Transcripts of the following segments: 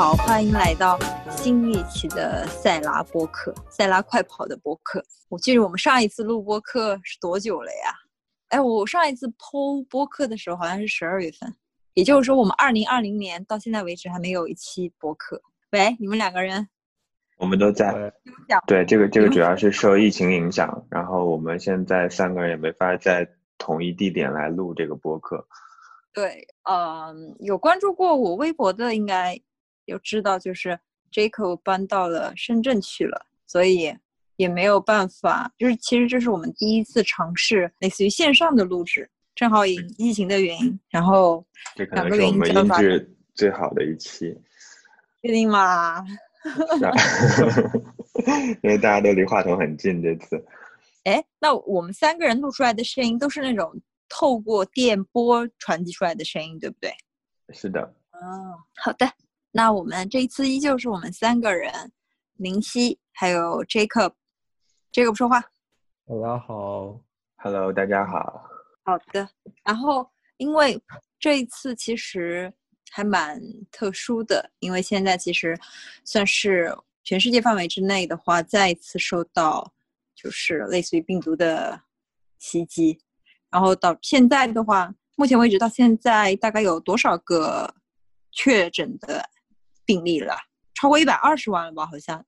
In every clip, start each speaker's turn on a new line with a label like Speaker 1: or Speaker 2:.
Speaker 1: 家好，欢迎来到新一期的塞拉播客，塞拉快跑的播客。我记得我们上一次录播客是多久了呀？哎，我上一次剖播客的时候好像是十二月份，也就是说我们二零二零年到现在为止还没有一期播客。喂，你们两个人，
Speaker 2: 我们都在。对，这个这个主要是受疫情影响，然后我们现在三个人也没法在同一地点来录这个播客。
Speaker 1: 对，嗯，有关注过我微博的应该有知道，就是 Jacob 搬到了深圳去了，所以也没有办法。就是其实这是我们第一次尝试类似于线上的录制，正好因疫情的原因，然后
Speaker 2: 这可能是我们音质最好的一期。
Speaker 1: 确定吗？
Speaker 2: 因为大家都离话筒很近这次。
Speaker 1: 哎，那我们三个人录出来的声音都是那种。透过电波传递出来的声音，对不对？
Speaker 2: 是的。
Speaker 1: 哦，好的。那我们这一次依旧是我们三个人，林夕还有 Jacob。Jacob 说话。
Speaker 3: 大家好
Speaker 2: ，Hello，大家好。
Speaker 1: 好的。然后，因为这一次其实还蛮特殊的，因为现在其实算是全世界范围之内的话，再一次受到就是类似于病毒的袭击。然后到现在的话，目前为止到现在大概有多少个确诊的病例了？超过一百二十万了吧？好像，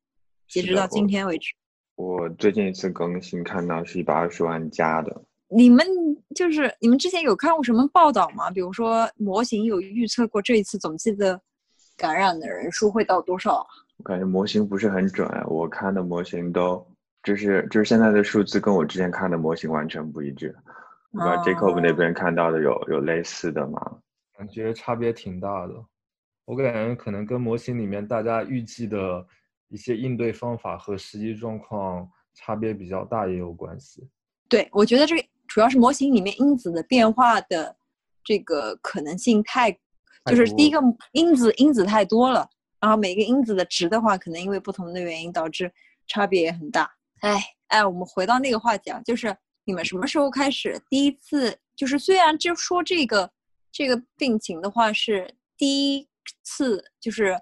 Speaker 1: 截止到今天为止。
Speaker 2: 我最近一次更新看到是一百二十万加的。
Speaker 1: 你们就是你们之前有看过什么报道吗？比如说模型有预测过这一次总计的感染的人数会到多少？
Speaker 2: 我感觉模型不是很准，我看的模型都就是就是现在的数字跟我之前看的模型完全不一致。不知道 Jacob 那边看到的有有类似的吗？
Speaker 3: 感觉差别挺大的。我感觉可能跟模型里面大家预计的一些应对方法和实际状况差别比较大也有关系。
Speaker 1: 对，我觉得这主要是模型里面因子的变化的这个可能性太，就是第一个因子因子太多了，然后每个因子的值的话，可能因为不同的原因导致差别也很大。哎哎，我们回到那个话题啊，就是。你们什么时候开始第一次？就是虽然就说这个这个病情的话是第一次，就是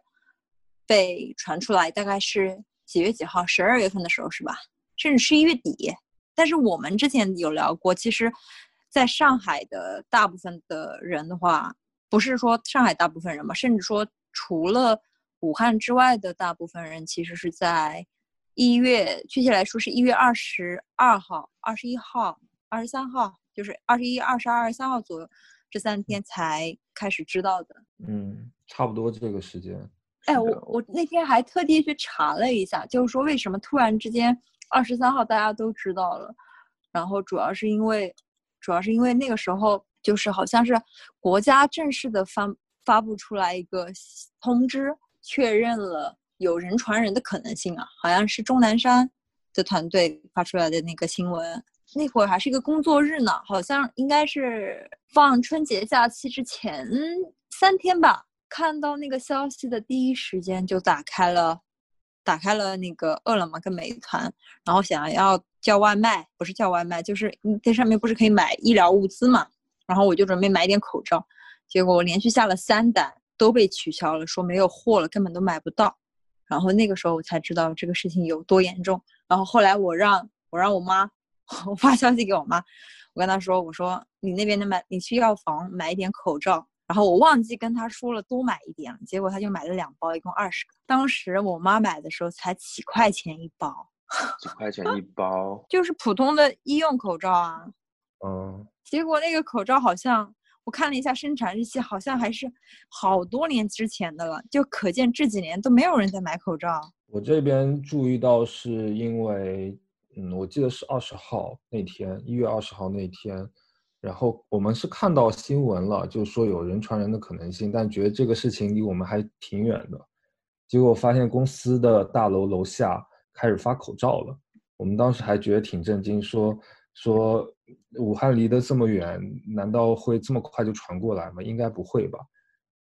Speaker 1: 被传出来，大概是几月几号？十二月份的时候是吧？甚至十一月底。但是我们之前有聊过，其实在上海的大部分的人的话，不是说上海大部分人嘛，甚至说除了武汉之外的大部分人，其实是在。一月，确切来说是一月二十二号、二十一号、二十三号，就是二十一、二十二、二十三号左右，这三天才开始知道的。
Speaker 3: 嗯，差不多这个时间。
Speaker 1: 哎，我我那天还特地去查了一下，就是说为什么突然之间二十三号大家都知道了，然后主要是因为，主要是因为那个时候就是好像是国家正式的发发布出来一个通知，确认了。有人传人的可能性啊，好像是钟南山的团队发出来的那个新闻。那会儿还是一个工作日呢，好像应该是放春节假期之前三天吧。看到那个消息的第一时间就打开了，打开了那个饿了么跟美团，然后想要叫外卖，不是叫外卖，就是在上面不是可以买医疗物资嘛。然后我就准备买点口罩，结果我连续下了三单都被取消了，说没有货了，根本都买不到。然后那个时候我才知道这个事情有多严重。然后后来我让我让我妈，我发消息给我妈，我跟她说，我说你那边的买，你去药房买一点口罩。然后我忘记跟他说了多买一点了，结果他就买了两包，一共二十个。当时我妈买的时候才几块钱一包，
Speaker 2: 几块钱一包，
Speaker 1: 就是普通的医用口罩啊。
Speaker 3: 嗯。
Speaker 1: 结果那个口罩好像。我看了一下生产日期，好像还是好多年之前的了，就可见这几年都没有人在买口罩。
Speaker 3: 我这边注意到是因为，嗯，我记得是二十号那天，一月二十号那天，然后我们是看到新闻了，就说有人传人的可能性，但觉得这个事情离我们还挺远的。结果发现公司的大楼楼下开始发口罩了，我们当时还觉得挺震惊，说。说武汉离得这么远，难道会这么快就传过来吗？应该不会吧。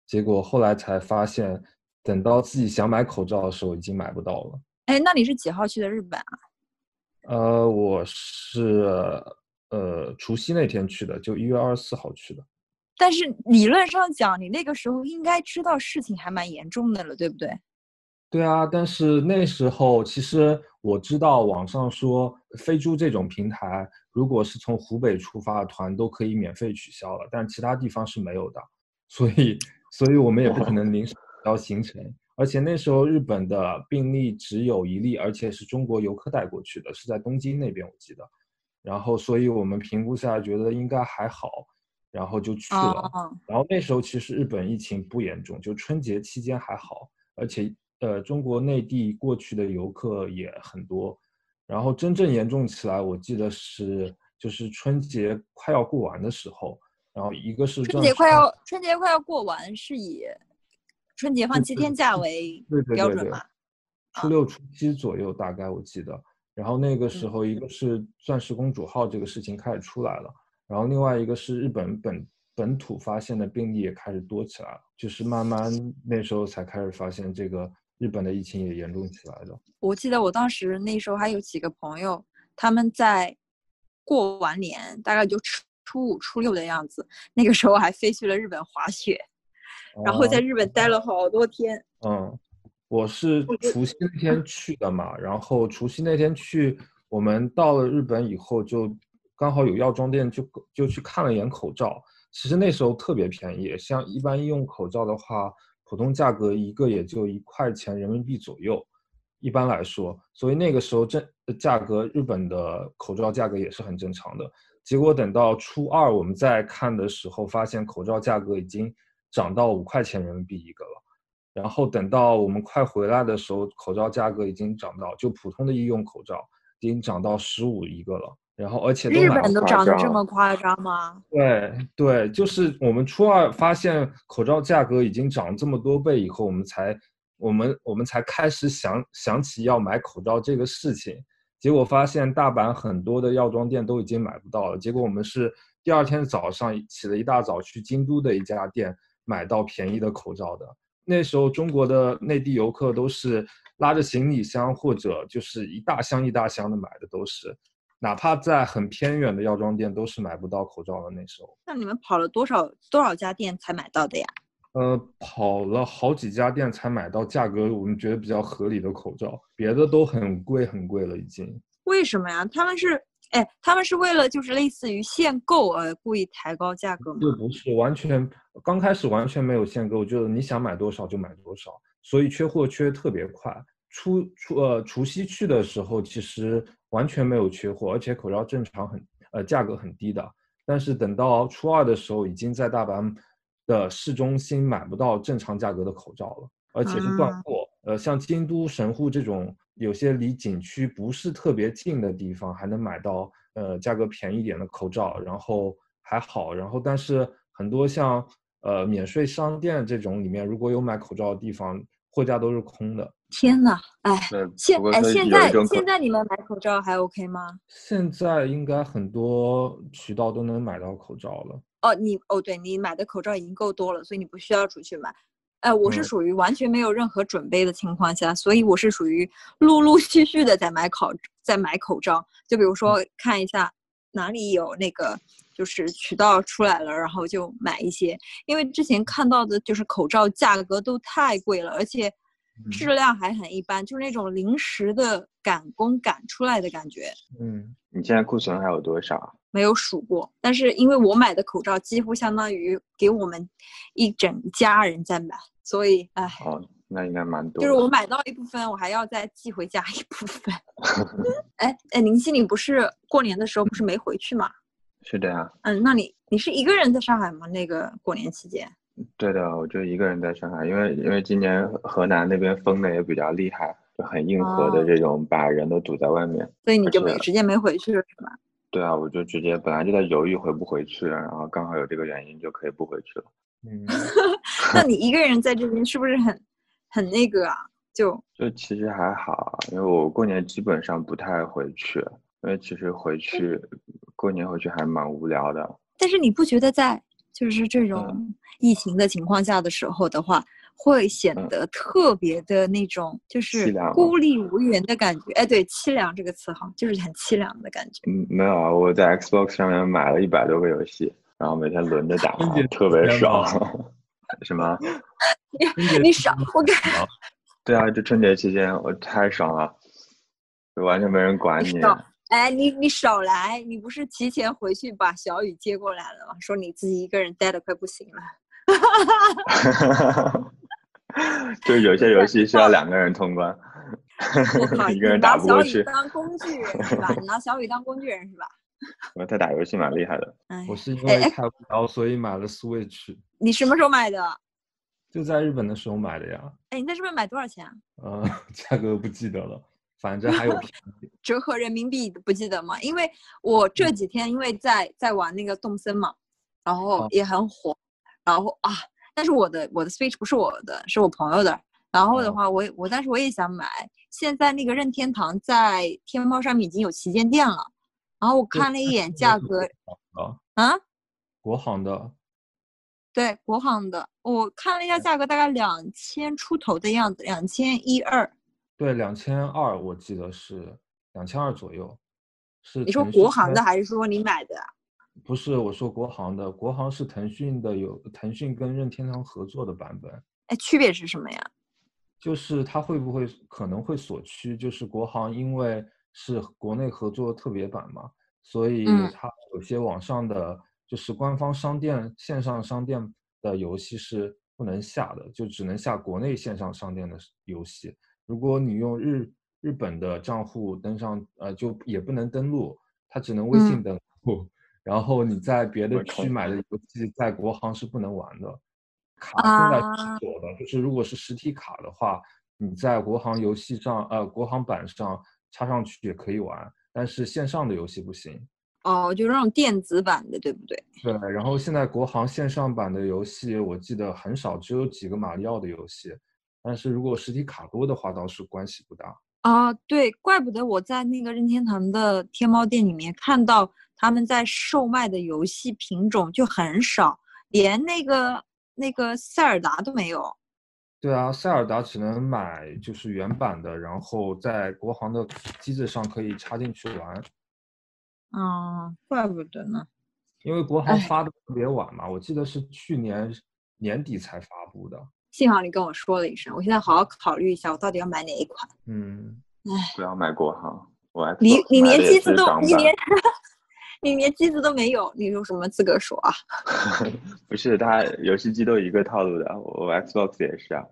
Speaker 3: 结果后来才发现，等到自己想买口罩的时候，已经买不到了。
Speaker 1: 哎，那你是几号去的日本啊？
Speaker 3: 呃，我是呃除夕那天去的，就一月二十四号去的。
Speaker 1: 但是理论上讲，你那个时候应该知道事情还蛮严重的了，对不对？
Speaker 3: 对啊，但是那时候其实我知道网上说飞猪这种平台，如果是从湖北出发的团都可以免费取消了，但其他地方是没有的，所以所以我们也不可能临时取消行程。而且那时候日本的病例只有一例，而且是中国游客带过去的，是在东京那边我记得。然后所以我们评估下来觉得应该还好，然后就去了。然后那时候其实日本疫情不严重，就春节期间还好，而且。呃，中国内地过去的游客也很多，然后真正严重起来，我记得是就是春节快要过完的时候，然后一个是
Speaker 1: 春节快要春节快要过完，是以春节放七天假为标准嘛？
Speaker 3: 初六初七左右大概我记得，然后那个时候一个是钻石公主号这个事情开始出来了，然后另外一个是日本本。本土发现的病例也开始多起来了，就是慢慢那时候才开始发现这个。日本的疫情也严重起来了。
Speaker 1: 我记得我当时那时候还有几个朋友，他们在过完年，大概就初初五、初六的样子，那个时候还飞去了日本滑雪，然后在日本待了好多天。
Speaker 3: 嗯，我是除夕那天去的嘛，然后除夕那天去，我们到了日本以后，就刚好有药妆店，就就去看了一眼口罩。其实那时候特别便宜，像一般医用口罩的话。普通价格一个也就一块钱人民币左右，一般来说，所以那个时候正价格日本的口罩价格也是很正常的。结果等到初二我们再看的时候，发现口罩价格已经涨到五块钱人民币一个了。然后等到我们快回来的时候，口罩价格已经涨到就普通的医用口罩已经涨到十五一个了。然后，而且
Speaker 1: 日本都涨得这么夸张吗？
Speaker 3: 对对，就是我们初二发现口罩价格已经涨这么多倍以后，我们才我们我们才开始想想起要买口罩这个事情。结果发现大阪很多的药妆店都已经买不到了。结果我们是第二天早上起了一大早去京都的一家店买到便宜的口罩的。那时候中国的内地游客都是拉着行李箱或者就是一大箱一大箱的买的都是。哪怕在很偏远的药妆店，都是买不到口罩的。那时候，
Speaker 1: 那你们跑了多少多少家店才买到的呀？
Speaker 3: 呃，跑了好几家店才买到价格我们觉得比较合理的口罩，别的都很贵很贵了已经。
Speaker 1: 为什么呀？他们是，哎，他们是为了就是类似于限购而故意抬高价格吗？
Speaker 3: 这不是完全，刚开始完全没有限购，就是你想买多少就买多少，所以缺货缺特别快。初初呃除夕去的时候，其实。完全没有缺货，而且口罩正常很呃价格很低的。但是等到初二的时候，已经在大阪的市中心买不到正常价格的口罩了，而且是断货。呃，像京都、神户这种有些离景区不是特别近的地方，还能买到呃价格便宜点的口罩，然后还好。然后但是很多像呃免税商店这种里面，如果有买口罩的地方，货架都是空的。
Speaker 1: 天呐，哎，现哎现在现在你们买口罩还 OK 吗？
Speaker 3: 现在应该很多渠道都能买到口罩了。哦，
Speaker 1: 你哦，对你买的口罩已经够多了，所以你不需要出去买。哎，我是属于完全没有任何准备的情况下，所以我是属于陆陆续续的在买口在买口罩。就比如说看一下哪里有那个就是渠道出来了，然后就买一些。因为之前看到的就是口罩价格都太贵了，而且。质量还很一般，就是那种临时的赶工赶出来的感觉。
Speaker 2: 嗯，你现在库存还有多少？
Speaker 1: 没有数过，但是因为我买的口罩几乎相当于给我们一整家人在买，所以哎。
Speaker 2: 哦，那应该蛮多。
Speaker 1: 就是我买到一部分，我还要再寄回家一部分。哎哎，林心凌不是过年的时候不是没回去吗？
Speaker 2: 是的呀。
Speaker 1: 嗯，那你你是一个人在上海吗？那个过年期间？
Speaker 2: 对的，我就一个人在上海，因为因为今年河南那边封的也比较厉害，就很硬核的这种，把人都堵在外面，
Speaker 1: 所以你就没直接没回去是吧？
Speaker 2: 对啊，我就直接本来就在犹豫回不回去，然后刚好有这个原因就可以不回去了。
Speaker 3: 嗯，
Speaker 1: 那你一个人在这边是不是很很那个啊？就
Speaker 2: 就其实还好，因为我过年基本上不太回去，因为其实回去过年回去还蛮无聊的。
Speaker 1: 但是你不觉得在？就是这种疫情的情况下的时候的话，会显得特别的那种，就是孤立无援的感觉。哎，对，凄凉这个词哈，就是很凄凉的感觉。
Speaker 2: 嗯，没有啊，我在 Xbox 上面买了一百多个游戏。然后每天轮着打特别爽。什么？
Speaker 1: 你你少我感
Speaker 2: 对啊，这春节期间我太爽了，就完全没人管你。
Speaker 1: 少哎，你你少来！你不是提前回去把小雨接过来了吗？说你自己一个人待的快不行了。
Speaker 2: 就是有些游戏需要两个人通关，
Speaker 1: 我靠，
Speaker 2: 一个人
Speaker 1: 拿小雨
Speaker 2: 打不过去。
Speaker 1: 当工具人是吧？你拿小雨当工具人是吧？
Speaker 2: 我他打游戏蛮厉害的，
Speaker 1: 哎，
Speaker 3: 我是因
Speaker 1: 哎
Speaker 3: 为太无聊，所以买了 Switch，
Speaker 1: 你什么时候买的？
Speaker 3: 就在日本的时候买的呀。
Speaker 1: 哎，你在日本买多少钱啊？
Speaker 3: 呃，价格不记得了，反正还有便宜
Speaker 1: 折合人民币不记得吗？因为我这几天因为在在玩那个动森嘛，然后
Speaker 3: 哦
Speaker 1: 也很火，然后啊，但是我的我的 Switch 不是我的，是我朋友的。然后的
Speaker 3: 哦
Speaker 1: 话，我也我但是我也想买。现在那个任天堂在天猫上面已经有旗舰店了，然后我看了一眼价格
Speaker 3: 啊，
Speaker 1: 啊，
Speaker 3: 国行的，
Speaker 1: 对，国行的，我看了一下价格，大概两千出头的样子，两千一二。
Speaker 3: 对，两千二，我记得是两千二左右。是
Speaker 1: 你说国行的还是说你买的啊？
Speaker 3: 不是，我说国行的，国行是腾讯的，有腾讯跟任天堂合作的版本。
Speaker 1: 哎，区别是什么呀？
Speaker 3: 就是它会不会可能会锁区？就是国行因为是国内合作特别版嘛，所以
Speaker 1: 嗯
Speaker 3: 它有些网上的就是官方商店、线上商店的游戏是不能下的，就只能下国内线上商店的游戏。如果你用日日本的账户登上，呃，就也不能登录，它只能微信
Speaker 1: 嗯
Speaker 3: 登录。然后你在别的区买的游戏，在国行是不能玩的。卡现在
Speaker 1: 啊
Speaker 3: 是有的，就是如果是实体卡的话，你在国行游戏上，呃，国行版上插上去也可以玩，但是线上的游戏不行。
Speaker 1: 哦，就是那种电子版的，对不对？
Speaker 3: 对，然后现在国行线上版的游戏，我记得很少，只有几个马里奥的游戏。但是如果实体卡多的话，倒是关系不大。
Speaker 1: 啊，对，怪不得我在那个任天堂的天猫店里面看到他们在售卖的游戏品种就很少，连那个那个塞尔达都没有。
Speaker 3: 对啊，塞尔达只能买就是原版的，然后在国行的机子上可以插进去玩，
Speaker 1: 嗯，怪不得呢。
Speaker 3: 因为国行
Speaker 1: 哎
Speaker 3: 发的特别晚嘛，我记得是去年年底才发布的。
Speaker 1: 幸好你跟我说了一声，我现在好好考虑一下，我到底要买哪一款。
Speaker 3: 嗯，
Speaker 2: 不要买国行。我
Speaker 1: 你你连机子都你连 你连机子都没有，你有什么资格说啊？
Speaker 2: 不是，它游戏机都一个套路的，我我 Xbox 也是啊，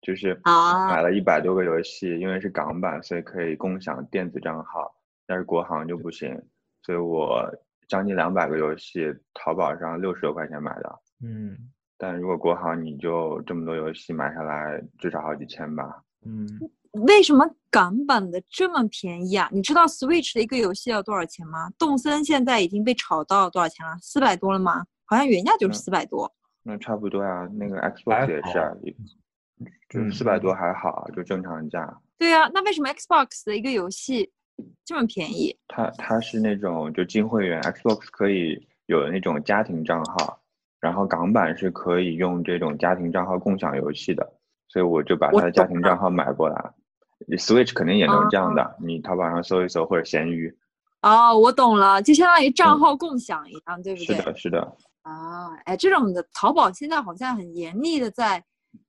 Speaker 2: 就是
Speaker 1: 啊
Speaker 2: 买了一百多个游戏，因为是港版，所以可以共享电子账号，但是国行就不行，所以我将近两百个游戏，淘宝上六十多块钱买的，
Speaker 3: 嗯
Speaker 2: 但如果国行你就这么多游戏买下来，至少好几千吧。
Speaker 3: 嗯，
Speaker 1: 为什么港版的这么便宜啊？你知道 Switch 的一个游戏要多少钱吗？动森现在已经被炒到多少钱了？四百多了吗？好像原价就是
Speaker 2: 嗯
Speaker 1: 四百多。
Speaker 2: 那差不多呀，那个 Xbox 也是啊
Speaker 3: 好，
Speaker 2: 就是
Speaker 3: 嗯
Speaker 2: 四百多还好，就正常价。
Speaker 1: 对啊，那为什么 Xbox 的一个游戏这么便宜？
Speaker 2: 它它是那种就金会员，Xbox 可以有那种家庭账号，然后港版是可以用这种家庭账号共享游戏的，所以我就把他的家庭账号买过来。Switch 肯定也能这样的，你淘宝上搜一搜或者闲鱼。
Speaker 1: 哦，我懂了，就相当于账
Speaker 2: 嗯
Speaker 1: 号共享一样，对不对？
Speaker 2: 是的，是的，
Speaker 1: 啊，哎，这种的淘宝现在好像很严厉的在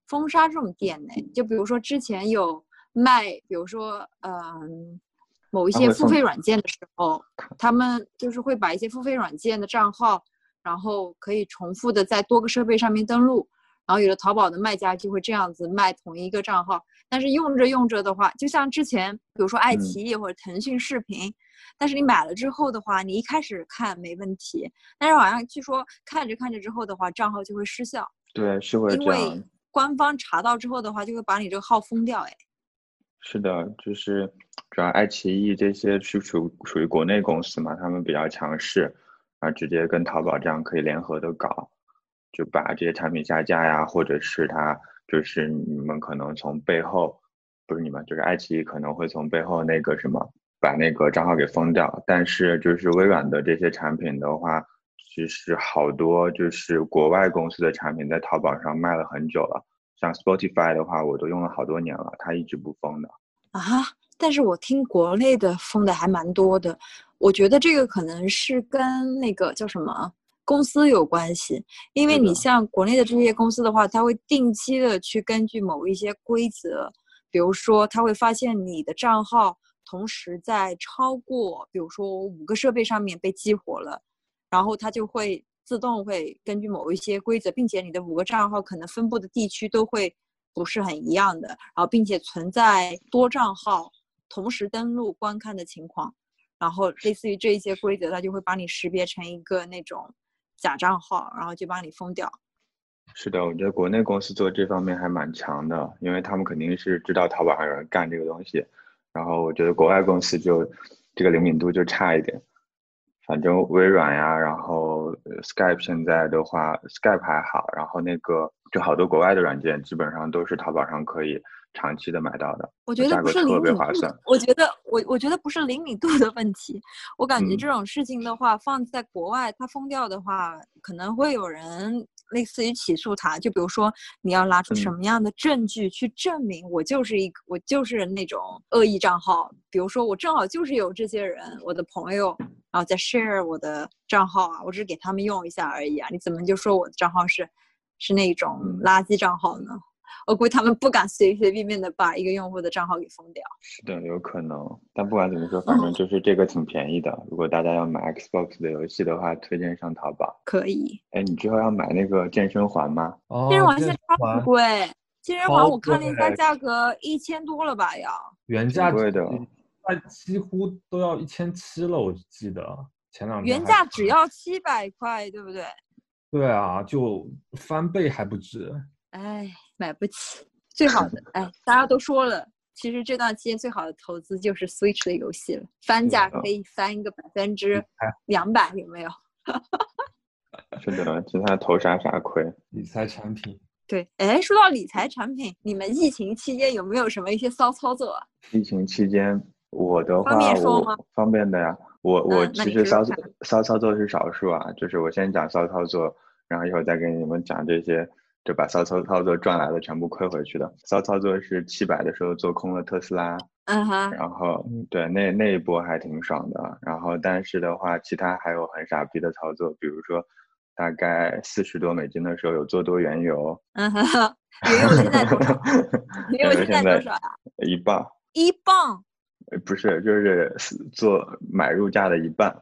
Speaker 1: 封杀这种店呢。就比如说之前有卖，比如说嗯、某一些付费软件的时候，他们就是会把一些付费软件的账号，然后可以重复的在多个设备上面登录。然后有的淘宝的卖家就会这样子卖同一个账号，但是用着用着的话，就像之前比如说爱
Speaker 2: 嗯
Speaker 1: 奇艺或者腾讯视频，但是你买了之后的话，你一开始看没问题，但是好像据说看着看着之后的话，账号就会失效，
Speaker 2: 对，是会
Speaker 1: 因为。官方查到之后的话，就会把你这个号封掉。哎，
Speaker 2: 是的，就是主要爱奇艺这些是属属于国内公司嘛，他们比较强势，啊，直接跟淘宝这样可以联合的搞，就把这些产品下架呀，或者是他就是你们可能从背后，不是你们，就是爱奇艺可能会从背后那个什么把那个账号给封掉，但是就是微软的这些产品的话，其实好多就是国外公司的产品在淘宝上卖了很久了。像 Spotify 的话，我都用了好多年了，它一直不封的。
Speaker 1: 啊，但是我听国内的封的还蛮多的，我觉得这个可能是跟那个叫什么公司有关系，因为你像国内的这些公司的话，它会定期的去根据某一些规则，比如说它会发现你的账号同时在超过，比如说五个设备上面被激活了，然后它就会自动会根据某一些规则，并且你的五个账号可能分布的地区都会不是很一样的，然后并且存在多账号同时登录观看的情况。然后类似于这一些规则，它就会把你识别成一个那种假账号，然后就把你封掉。
Speaker 2: 是的，我觉得国内公司做这方面还蛮强的，因为他们肯定是知道淘宝上有人干这个东西，然后我觉得国外公司就这个灵敏度就差一点。反正微软呀，然后 Skype 现在的话，Skype 还好，然后那个就好多国外的软件基本上都是淘宝上可以长期的买到的，
Speaker 1: 我觉得不是
Speaker 2: 特
Speaker 1: 灵敏度
Speaker 2: 别划算。
Speaker 1: 我觉得我我觉得不是灵敏度的问题，我感觉
Speaker 2: 嗯
Speaker 1: 这种事情的话，放在国外，它封掉的话，可能会有人类似于起诉他，就比如说你要拿出什
Speaker 2: 嗯
Speaker 1: 么样的证据去证明我就是一个我就是那种恶意账号，比如说我正好就是有这些人，我的朋友，然后在 share 我的账号啊，我只是给他们用一下而已啊，你怎么就说我的账号是是那种
Speaker 2: 嗯
Speaker 1: 垃圾账号呢？我估计他们不敢随随便便的把一个用户的账号给封掉。
Speaker 2: 是的，有可能。但不管怎么说，反正就是这个挺便宜的。如果大家要买 Xbox 的游戏的话，推荐上淘宝。
Speaker 1: 可以，
Speaker 2: 哎，你之后要买那个健身环吗？
Speaker 3: 哦，
Speaker 1: 健身环现在超
Speaker 3: 环
Speaker 1: 贵，健身环我看了一下价格一千多了吧要。
Speaker 3: 原价
Speaker 2: 贵的
Speaker 3: 那几乎都要一千七了，我记得前两天
Speaker 1: 原价只要七百块，对不对？
Speaker 3: 对啊，就翻倍还不止。
Speaker 1: 哎，买不起。最好的，哎，大家都说了，其实这段期间最好的投资就是 Switch 的游戏了，翻价可以翻一个百分之
Speaker 3: 哎
Speaker 1: 两百，有没有？
Speaker 2: 是的，其他投啥啥亏。
Speaker 3: 理财产品，
Speaker 1: 对，哎，说到理财产品，你们疫情期间有没有什么一些骚操作啊？
Speaker 2: 疫情期间，我的话
Speaker 1: 方便说吗
Speaker 2: 我方便的呀。我我其实骚骚操作是少数啊，就是我先讲骚操作，然后一会儿再给你们讲这些就把骚操操作赚来的全部亏回去的。骚操作是七百的时候做空了特斯拉，
Speaker 1: 嗯哼，
Speaker 2: 然后
Speaker 3: 嗯
Speaker 2: 对那那一波还挺爽的。然后但是的话，其他还有很傻逼的操作，比如说大概四十多美金的时候有做多原油，
Speaker 1: 嗯哼，原油现在多少？原油现在多少呀？
Speaker 2: 一磅。
Speaker 1: 一磅。
Speaker 2: 呃不是，就是是做买入价的一半，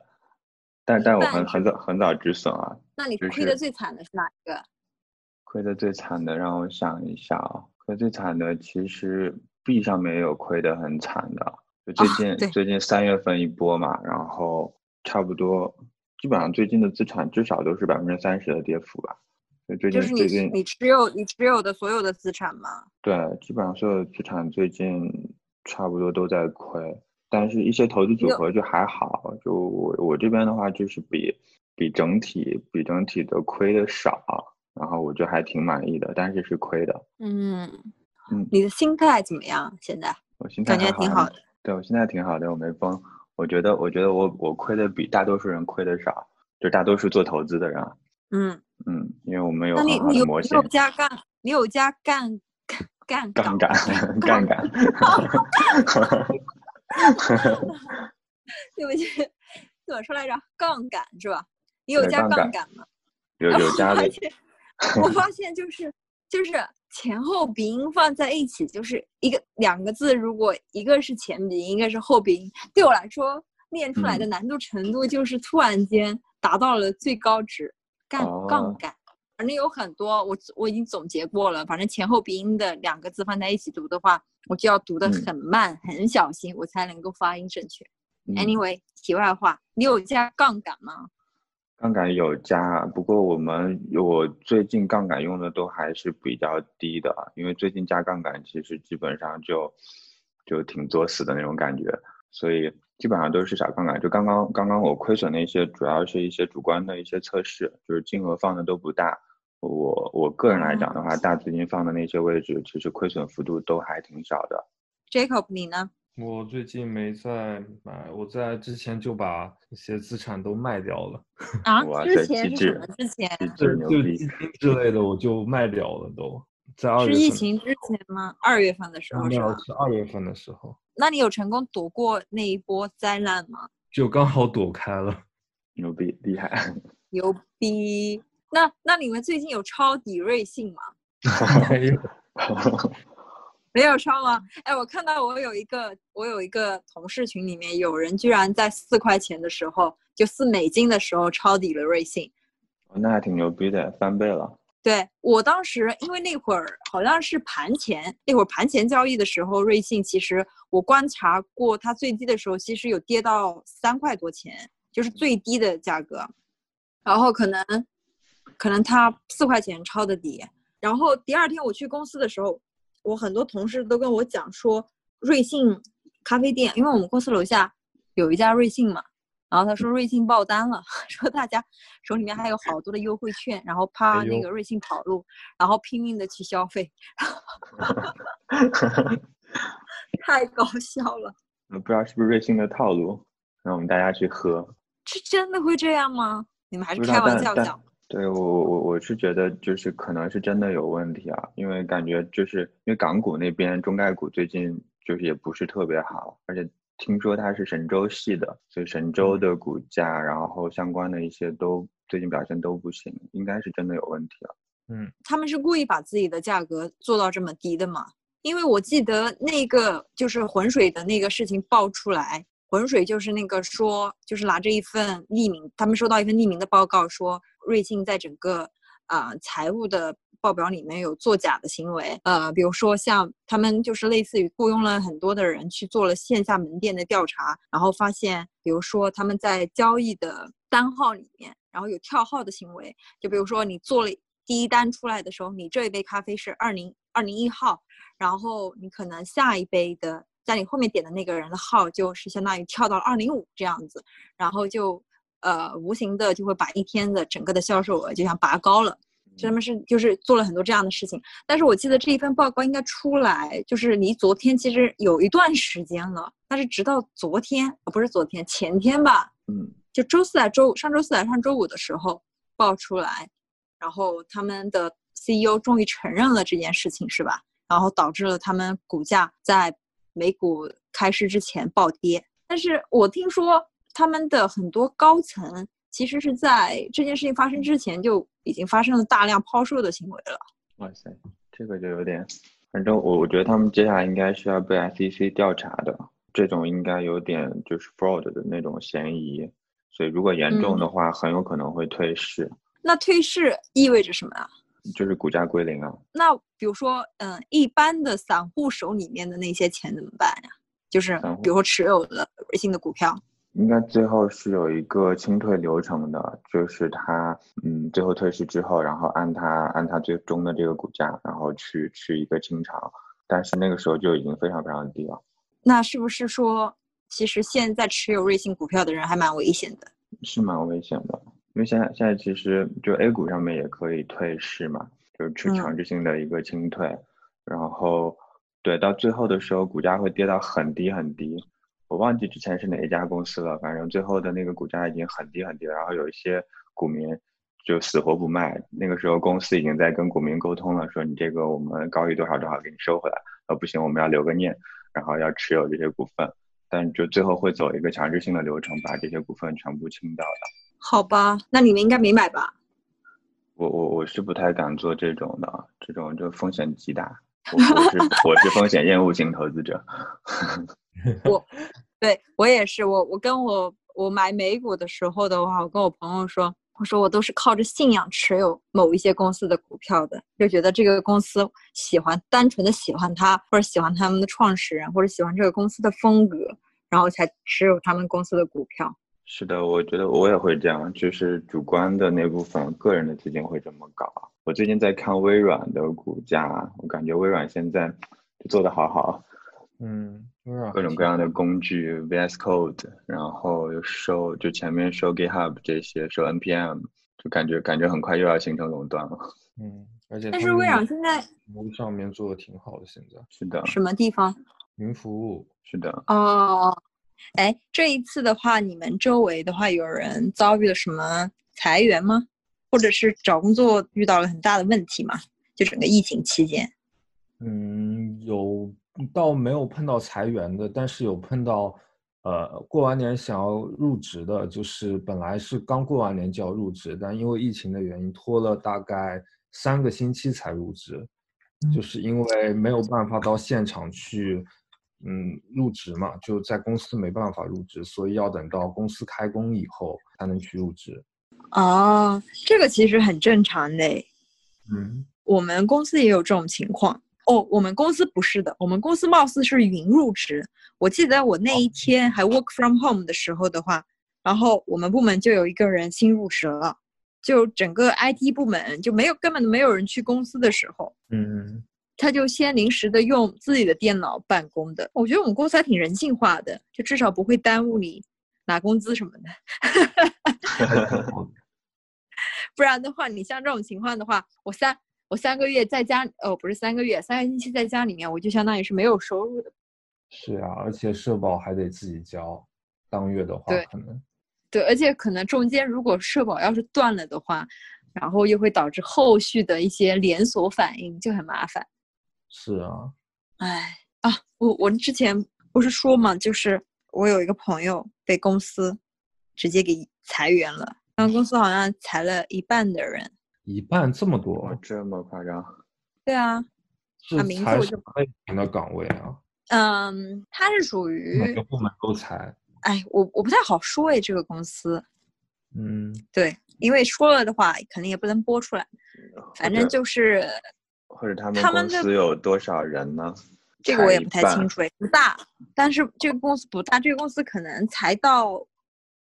Speaker 2: 但但我
Speaker 1: 半
Speaker 2: 很很早很早止损啊，
Speaker 1: 那你亏的最惨的是哪一个？
Speaker 2: 亏的最惨的让我想一下啊，亏最惨的其实币上面也有亏的很惨的，就最
Speaker 1: 啊
Speaker 2: 近、
Speaker 1: 对
Speaker 2: 最近三月份一波嘛，然后差不多基本上最近的资产至少都是百分之三十的跌幅吧，就最
Speaker 1: 就是你
Speaker 2: 近最近
Speaker 1: 你持有你持有的所有的资产吗？
Speaker 2: 对，基本上所有的资产最近差不多都在亏，但是一些投资组合就还好。就我我这边的话，就是比比整体比整体的亏的少，然后我就还挺满意的，但是是亏的。
Speaker 1: 嗯
Speaker 2: 嗯
Speaker 1: 你的心态怎么样？现在
Speaker 2: 我心态
Speaker 1: 感觉挺好的。
Speaker 2: 对我现在挺好的，我没疯。我觉得我觉得我我亏的比大多数人亏的少，就大多数做投资的人啊，
Speaker 1: 嗯，
Speaker 2: 嗯，因为我们有好的模型
Speaker 1: 你有，加杠，你有加杠杠
Speaker 2: 杠
Speaker 1: 杠
Speaker 2: 杆杠杆。
Speaker 1: 对不起，怎么说来着？杠杆是吧？你 有加
Speaker 2: 杠杆
Speaker 1: 吗？
Speaker 2: 有有加的
Speaker 1: 我发现就是就是前后鼻音放在一起，就是一个两个字，如果一个是前鼻音，一个是后鼻音，对我来说练出来的
Speaker 2: 嗯
Speaker 1: 难度程度就是突然间达到了最高值。杠杠
Speaker 2: 哦
Speaker 1: 杆，反正有很多，我我已经总结过了。反正前后鼻音的两个字放在一起读的话，我就要读得
Speaker 2: 嗯
Speaker 1: 很慢、很小心，我才能够发音正确。
Speaker 2: 嗯
Speaker 1: Anyway，题外话，你有加杠杆吗？
Speaker 2: 杠杆有加，不过我们我最近杠杆用的都还是比较低的，因为最近加杠杆其实基本上就就挺作死的那种感觉，所以基本上都是小杠杆。就刚刚刚刚我亏损那些，主要是一些主观的一些测试，就是金额放的都不大。我我个人来讲的话，大资金放的那些位置，其实亏损幅度都还挺小的。
Speaker 1: Jacob，你呢？
Speaker 3: 我最近没在买，我在之前就把一些资产都卖掉了，
Speaker 1: 啊，之前是什么？之前
Speaker 2: 机
Speaker 3: 就基！金之类的我就卖掉了都，在二
Speaker 1: 是
Speaker 3: 月份
Speaker 1: 疫情之前吗？二月份的时候
Speaker 3: 没有
Speaker 1: 是吧？
Speaker 3: 是二月份的时候，
Speaker 1: 那你有成功躲过那一波灾难吗？
Speaker 3: 就刚好躲开了。
Speaker 2: 牛逼厉害！
Speaker 1: 牛逼。那那你们最近有抄底瑞幸吗？
Speaker 3: 没有，
Speaker 1: 没有抄吗？哎，我看到我有一个我有一个同事群里面有人居然在四块钱的时候，就四美金的时候抄底了瑞幸。
Speaker 2: 那还挺牛逼的，翻倍了。
Speaker 1: 对我当时，因为那会儿好像是盘前，那会儿盘前交易的时候，瑞幸其实我观察过，它最低的时候其实有跌到三块多钱，就是最低的价格。然后可能，可能它四块钱抄的底。然后第二天我去公司的时候，我很多同事都跟我讲说，瑞幸咖啡店，因为我们公司楼下有一家瑞幸嘛。然后他说瑞幸爆单了，说大家手里面还有好多的优惠券，然后怕那个瑞幸跑路，然后拼命的去消费，太搞笑了。
Speaker 2: 我不知道是不是瑞幸的套路，让我们大家去喝。
Speaker 1: 是真的会这样吗？你们还是开玩笑讲？
Speaker 2: 对我我我是觉得就是可能是真的有问题啊，因为感觉就是因为港股那边中概股最近就是也不是特别好，而且。听说它是神州系的，所以神州的股价，然后相关的一些都最近表现都不行，应该是真的有问题了。
Speaker 3: 嗯，
Speaker 1: 他们是故意把自己的价格做到这么低的吗？因为我记得那个就是浑水的那个事情爆出来，浑水就是那个说，就是拿着一份匿名，他们收到一份匿名的报告，说瑞幸在整个啊财务的。报表里面有作假的行为，呃，比如说像他们就是类似于雇佣了很多的人去做了线下门店的调查，然后发现，比如说他们在交易的单号里面，然后有跳号的行为，就比如说你做了第一单出来的时候，你这一杯咖啡是二零二零一号，然后你可能下一杯的在你后面点的那个人的号就是相当于跳到了二零五这样子，然后就呃无形的就会把一天的整个的销售额就像拔高了。他们是就是做了很多这样的事情，但是我记得这一份报告应该出来，就是离昨天其实有一段时间了，但是直到昨天，不是昨天，前天吧，
Speaker 2: 嗯，
Speaker 1: 就周四啊周五，上周四啊上周五的时候爆出来，然后他们的 CEO 终于承认了这件事情，是吧？然后导致了他们股价在美股开市之前暴跌，但是我听说他们的很多高层。其实是在这件事情发生之前就已经发生了大量抛售的行为了。
Speaker 2: 哇塞，这个就有点，反正我我觉得他们接下来应该是要被 SEC 调查的，这种应该有点就是 fraud 的那种嫌疑，所以如果严重的话，很有可能会退市。
Speaker 1: 那退市意味着什么啊？
Speaker 2: 就是股价归零啊。
Speaker 1: 那比如说，嗯，一般的散户手里面的那些钱怎么办呀？就是比如说持有的瑞幸的股票。
Speaker 2: 应该最后是有一个清退流程的，就是他，嗯，最后退市之后，然后按他按他最终的这个股价，然后去去一个清偿，但是那个时候就已经非常非常低了。
Speaker 1: 那是不是说，其实现在持有瑞幸股票的人还蛮危险的？
Speaker 2: 是蛮危险的，因为现在现在其实就 A 股上面也可以退市嘛，就是去强制性的一个清退，然后对，到最后的时候股价会跌到很低很低。我忘记之前是哪一家公司了，反正最后的那个股价已经很低很低了，然后有一些股民就死活不卖。那个时候公司已经在跟股民沟通了，说你这个我们高于多少多少给你收回来，呃不行，我们要留个念，然后要持有这些股份，但就最后会走一个强制性的流程，把这些股份全部清掉的。
Speaker 1: 好吧，那你们应该没买吧？
Speaker 2: 我我我是不太敢做这种的，这种就风险极大。我是我是风险厌恶型投资者。
Speaker 1: 我，对我也是。我我跟我我买美股的时候的话，我跟我朋友说，我说我都是靠着信仰持有某一些公司的股票的，就觉得这个公司喜欢，单纯的喜欢它，或者喜欢他们的创始人，或者喜欢这个公司的风格，然后才持有他们公司的股票。
Speaker 2: 是的，我觉得我也会这样，就是主观的那部分，个人的资金会这么搞。我最近在看微软的股价，我感觉微软现在做的好好。
Speaker 3: 嗯，
Speaker 2: 各种各样的工具，VS Code，然后又收，就前面收 GitHub 这些，收 NPM，就感觉感觉很快又要形成垄断了。
Speaker 3: 嗯，而且
Speaker 1: 但是微软现在
Speaker 3: 服务上面做的挺好的，现在
Speaker 2: 是的。
Speaker 1: 什么地方？
Speaker 3: 云服务
Speaker 2: 是的。
Speaker 1: 哦，哎，这一次的话，你们周围的话有人遭遇了什么裁员吗？或者是找工作遇到了很大的问题吗？就整个疫情期间？
Speaker 3: 倒没有碰到裁员的，但是有碰到呃，过完年想要入职的，就是本来是刚过完年就要入职，但因为疫情的原因拖了大概三个星期才入职，就是因为没有办法到现场去，嗯，入职嘛，就在公司没办法入职，所以要等到公司开工以后才能去入职。
Speaker 1: 哦，这个其实很正常的，
Speaker 3: 嗯，
Speaker 1: 我们公司也有这种情况。哦，我们公司不是的，我们公司貌似是云入职。我记得我那一天还 work from home 的时候的话，然后我们部门就有一个人新入职了，就整个 IT 部门就没有根本没有人去公司的时候，
Speaker 3: 嗯，
Speaker 1: 他就先临时的用自己的电脑办公的。我觉得我们公司还挺人性化的，就至少不会耽误你拿工资什么的。不然的话，你像这种情况的话，我三。我三个月在家，哦，不是三个月，三个星期在家里面，我就相当于是没有收入的。
Speaker 3: 是啊，而且社保还得自己交，当月的话可能。
Speaker 1: 对，而且可能中间如果社保要是断了的话，然后又会导致后续的一些连锁反应，就很麻烦。
Speaker 3: 是啊。
Speaker 1: 哎啊，我我之前不是说嘛，就是我有一个朋友被公司直接给裁员了，然后公司好像裁了一半的人。
Speaker 3: 一半这么多，
Speaker 2: 这么夸张？
Speaker 1: 对啊，
Speaker 3: 是裁什么类型的岗位啊？
Speaker 1: 嗯，它是属于
Speaker 3: 哪个部门都裁。
Speaker 1: 哎，我我不太好说哎，这个公司。
Speaker 3: 嗯，
Speaker 1: 对，因为说了的话，肯定也不能播出来。反正就是，
Speaker 2: 或者他们公司有多少人呢？
Speaker 1: 这个我也不太清楚哎，不大。但是这个公司不大，这个公司可能才到，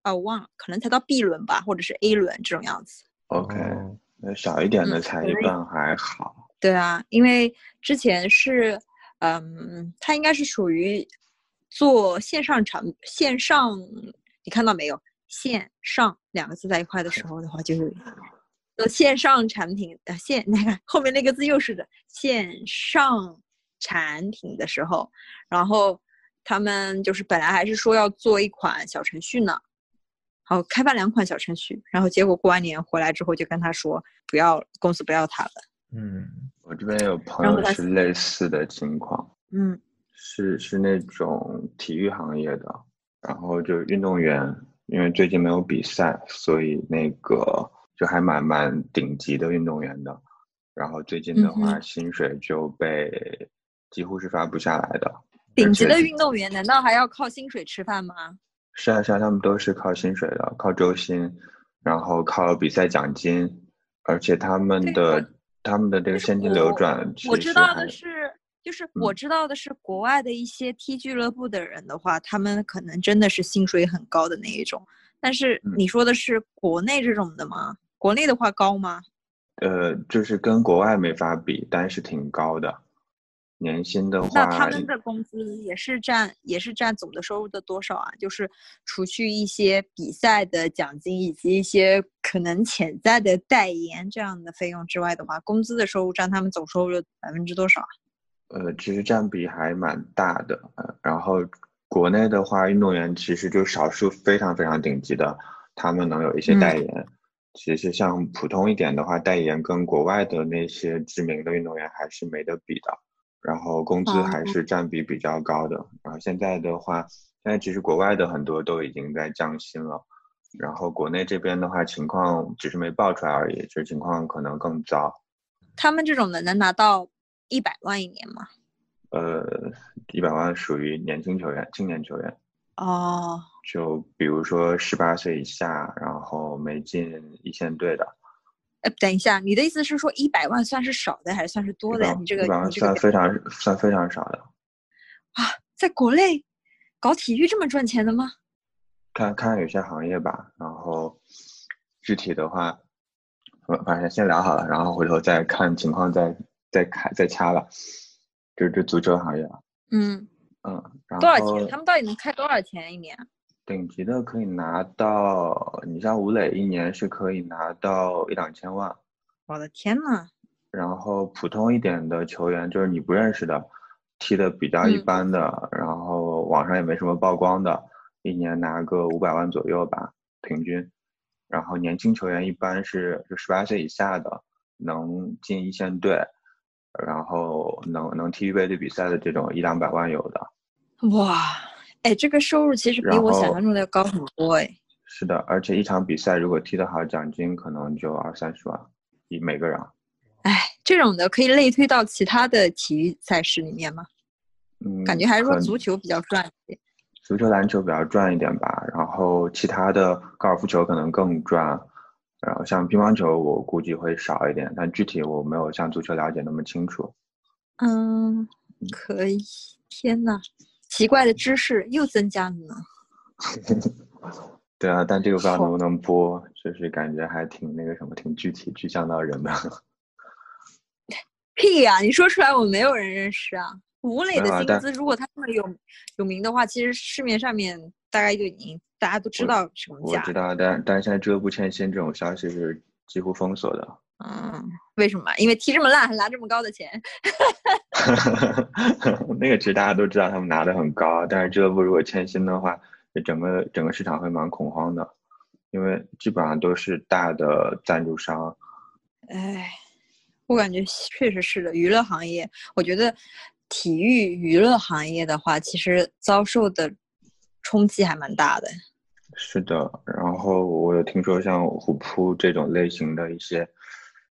Speaker 1: 啊，我忘了，可能才到 B 轮吧，或者是 A 轮这种样子。
Speaker 2: OK。那小一点的才一半还好。
Speaker 1: 对啊，因为之前是，嗯，它应该是属于做线上产线上，你看到没有？线上两个字在一块的时候的话，就是做线上产品呃线，那 个后面那个字又是的线上产品的时候，然后他们就是本来还是说要做一款小程序呢。好，开发两款小程序，然后结果过完年回来之后就跟他说不要公司不要他了。
Speaker 3: 嗯，
Speaker 2: 我这边有朋友是类似的情况。
Speaker 1: 嗯，
Speaker 2: 是是那种体育行业的，然后就运动员，因为最近没有比赛，所以那个就还蛮蛮顶级的运动员的，然后最近的话薪水就被几乎是发不下来的。
Speaker 1: 顶级的运动员难道还要靠薪水吃饭吗？
Speaker 2: 是啊，是啊，他们都是靠薪水的，靠周薪，然后靠比赛奖金，而且他们的他们的这个现金流转，
Speaker 1: 我知道的是，就是我知道的是，国外的一些踢俱乐部的人的话，他们可能真的是薪水很高的那一种。但是你说的是国内这种的吗？国内的话高吗？
Speaker 2: 呃，就是跟国外没法比，但是挺高的。年薪的话，
Speaker 1: 那他们的工资也是占也是占总的收入的多少啊？就是除去一些比赛的奖金以及一些可能潜在的代言这样的费用之外的话，工资的收入占他们总收入的百分之多少啊？
Speaker 2: 呃，其实占比还蛮大的。呃，然后国内的话，运动员其实就少数非常非常顶级的，他们能有一些代言。其实像普通一点的话，代言跟国外的那些知名的运动员还是没得比的。然后工资还是占比比较高的。然后现在的话，现在其实国外的很多都已经在降薪了。然后国内这边的话，情况只是没爆出来而已，这情况可能更糟。
Speaker 1: 他们这种的能拿到一百万一年吗？
Speaker 2: 呃，一百万属于年轻球员、青年球员。
Speaker 1: 哦。
Speaker 2: 就比如说十八岁以下，然后没进一线队的。
Speaker 1: 等一下，你的意思是说一百万算是少的还是算是多的呀？你这个你
Speaker 2: 这个算非常算非常少的
Speaker 1: 啊，在国内搞体育这么赚钱的吗？
Speaker 2: 看看有些行业吧，然后具体的话，反正先聊好了，然后回头再看情况再再开再掐吧。就这足球行业啊，
Speaker 1: 嗯
Speaker 2: 嗯，
Speaker 1: 多少钱？他们到底能开多少钱一年？
Speaker 2: 顶级的可以拿到，你像吴磊一年是可以拿到一两千万。
Speaker 1: 我的天呐！
Speaker 2: 然后普通一点的球员，就是你不认识的，踢的比较一般的，然后网上也没什么曝光的，一年拿个五百万左右吧，平均。然后年轻球员一般是就十八岁以下的，能进一线队，然后能能踢预备队比赛的这种一两百万有的。
Speaker 1: 哇！哎，这个收入其实比我想象中的要高很多哎。
Speaker 2: 是的，而且一场比赛如果踢得好，奖金可能就二三十万，一每个人。
Speaker 1: 哎，这种的可以类推到其他的体育赛事里面吗？
Speaker 2: 嗯，
Speaker 1: 感觉还是说足球比较赚一点。
Speaker 2: 足球、篮球比较赚一点吧，然后其他的高尔夫球可能更赚，然后像乒乓球我估计会少一点，但具体我没有像足球了解那么清楚。
Speaker 1: 嗯，可以。天呐，奇怪的知识又增加了呢。
Speaker 2: 对啊，但这个不知道能不能播，就是感觉还挺那个什么，挺具体、具象到人的。
Speaker 1: 屁呀！你说出来，我没有人认识啊。吴磊的薪资，如果他那么有有名的话，其实市面上面大概就已经大家都知道什么价。
Speaker 2: 我知道，但但是现在俱乐部欠薪这种消息是几乎封锁的。
Speaker 1: 嗯，为什么？因为踢这么烂还拿这么高的钱。
Speaker 2: 那个其实大家都知道，他们拿的很高，但是俱乐部如果欠薪的话，整个整个市场会蛮恐慌的，因为基本上都是大的赞助商。
Speaker 1: 哎，我感觉确实是的，娱乐行业，我觉得体育娱乐行业的话，其实遭受的冲击还蛮大的。
Speaker 2: 是的，然后我有听说像虎扑这种类型的一些。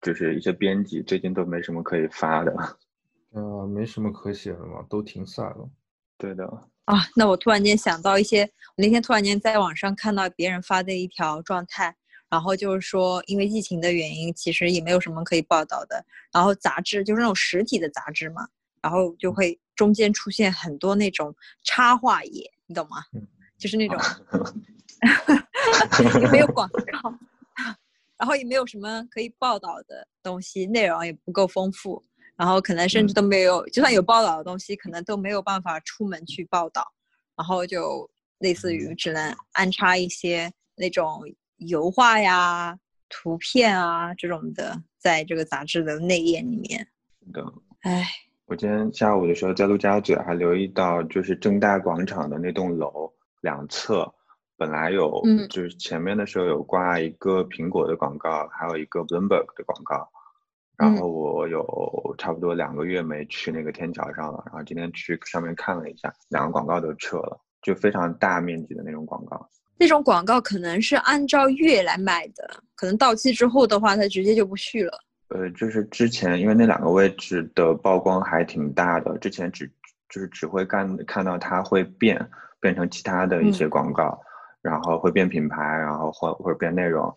Speaker 2: 就是一些编辑最近都没什么可以发的，
Speaker 3: 呃，没什么可写的嘛，都停赛了。
Speaker 2: 对的
Speaker 1: 啊，那我突然间想到一些，我那天突然间在网上看到别人发的一条状态，然后就是说因为疫情的原因，其实也没有什么可以报道的，然后杂志就是那种实体的杂志嘛，然后就会中间出现很多那种插画页，你懂吗？就是那种 没有广告。然后也没有什么可以报道的东西，内容也不够丰富，然后可能甚至都没有，就算有报道的东西，可能都没有办法出门去报道，然后就类似于只能安插一些那种油画呀、图片啊这种的，在这个杂志的内页里面。
Speaker 2: 是的，
Speaker 1: 唉，
Speaker 2: 我今天下午的时候在陆家嘴还留意到，就是正大广场的那栋楼两侧。本来有，就是前面的时候有挂一个苹果的广告，还有一个 Bloomberg 的广告，然后我有差不多两个月没去那个天桥上了，然后今天去上面看了一下，两个广告都撤了，就非常大面积的那种广告。
Speaker 1: 那种广告可能是按照月来卖的，可能到期之后的话，它直接就不续了。
Speaker 2: 呃，就是之前因为那两个位置的曝光还挺大的，之前只就是只会看看到它会变变成其他的一些广告。然后会变品牌，然后或或者变内容，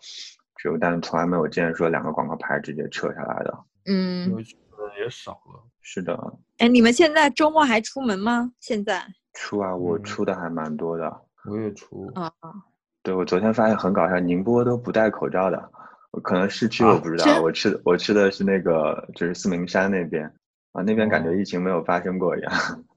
Speaker 2: 就但从来没有见说两个广告牌直接撤下来的。
Speaker 1: 嗯，
Speaker 3: 因为人也少了。
Speaker 2: 是的。
Speaker 1: 哎，你们现在周末还出门吗？现在
Speaker 2: 出啊，我出的还蛮多的。
Speaker 3: 我也出
Speaker 1: 啊。
Speaker 2: 对，我昨天发现很搞笑，宁波都不戴口罩的。可能市区我不知道，我吃我去的是那个就是四明山那边啊，那边感觉疫情没有发生过一样。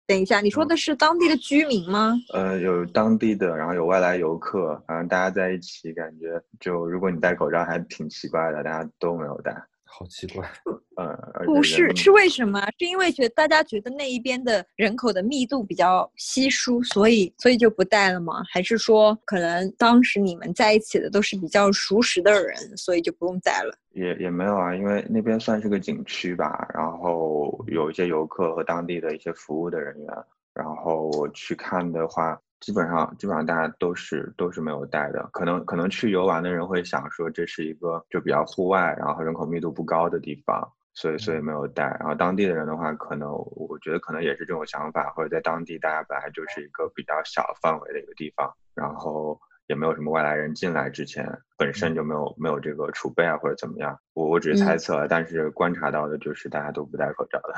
Speaker 1: 等一下，你说的是当地的居民吗？
Speaker 2: 呃，有当地的，然后有外来游客，反正大家在一起，感觉就如果你戴口罩还挺奇怪的，大家都没有戴。
Speaker 3: 好奇怪，
Speaker 2: 呃，
Speaker 1: 不是，是为什么？是因为觉得大家觉得那一边的人口的密度比较稀疏，所以所以就不带了吗？还是说可能当时你们在一起的都是比较熟识的人，所以就不用带了？
Speaker 2: 也也没有啊，因为那边算是个景区吧，然后有一些游客和当地的一些服务的人员，然后我去看的话。基本上，基本上大家都是都是没有带的。可能可能去游玩的人会想说，这是一个就比较户外，然后人口密度不高的地方，所以所以没有带。然后当地的人的话，可能我觉得可能也是这种想法，或者在当地大家本来就是一个比较小范围的一个地方，然后也没有什么外来人进来之前，本身就没有没有这个储备啊，或者怎么样。我我只是猜测，但是观察到的就是大家都不戴口罩的。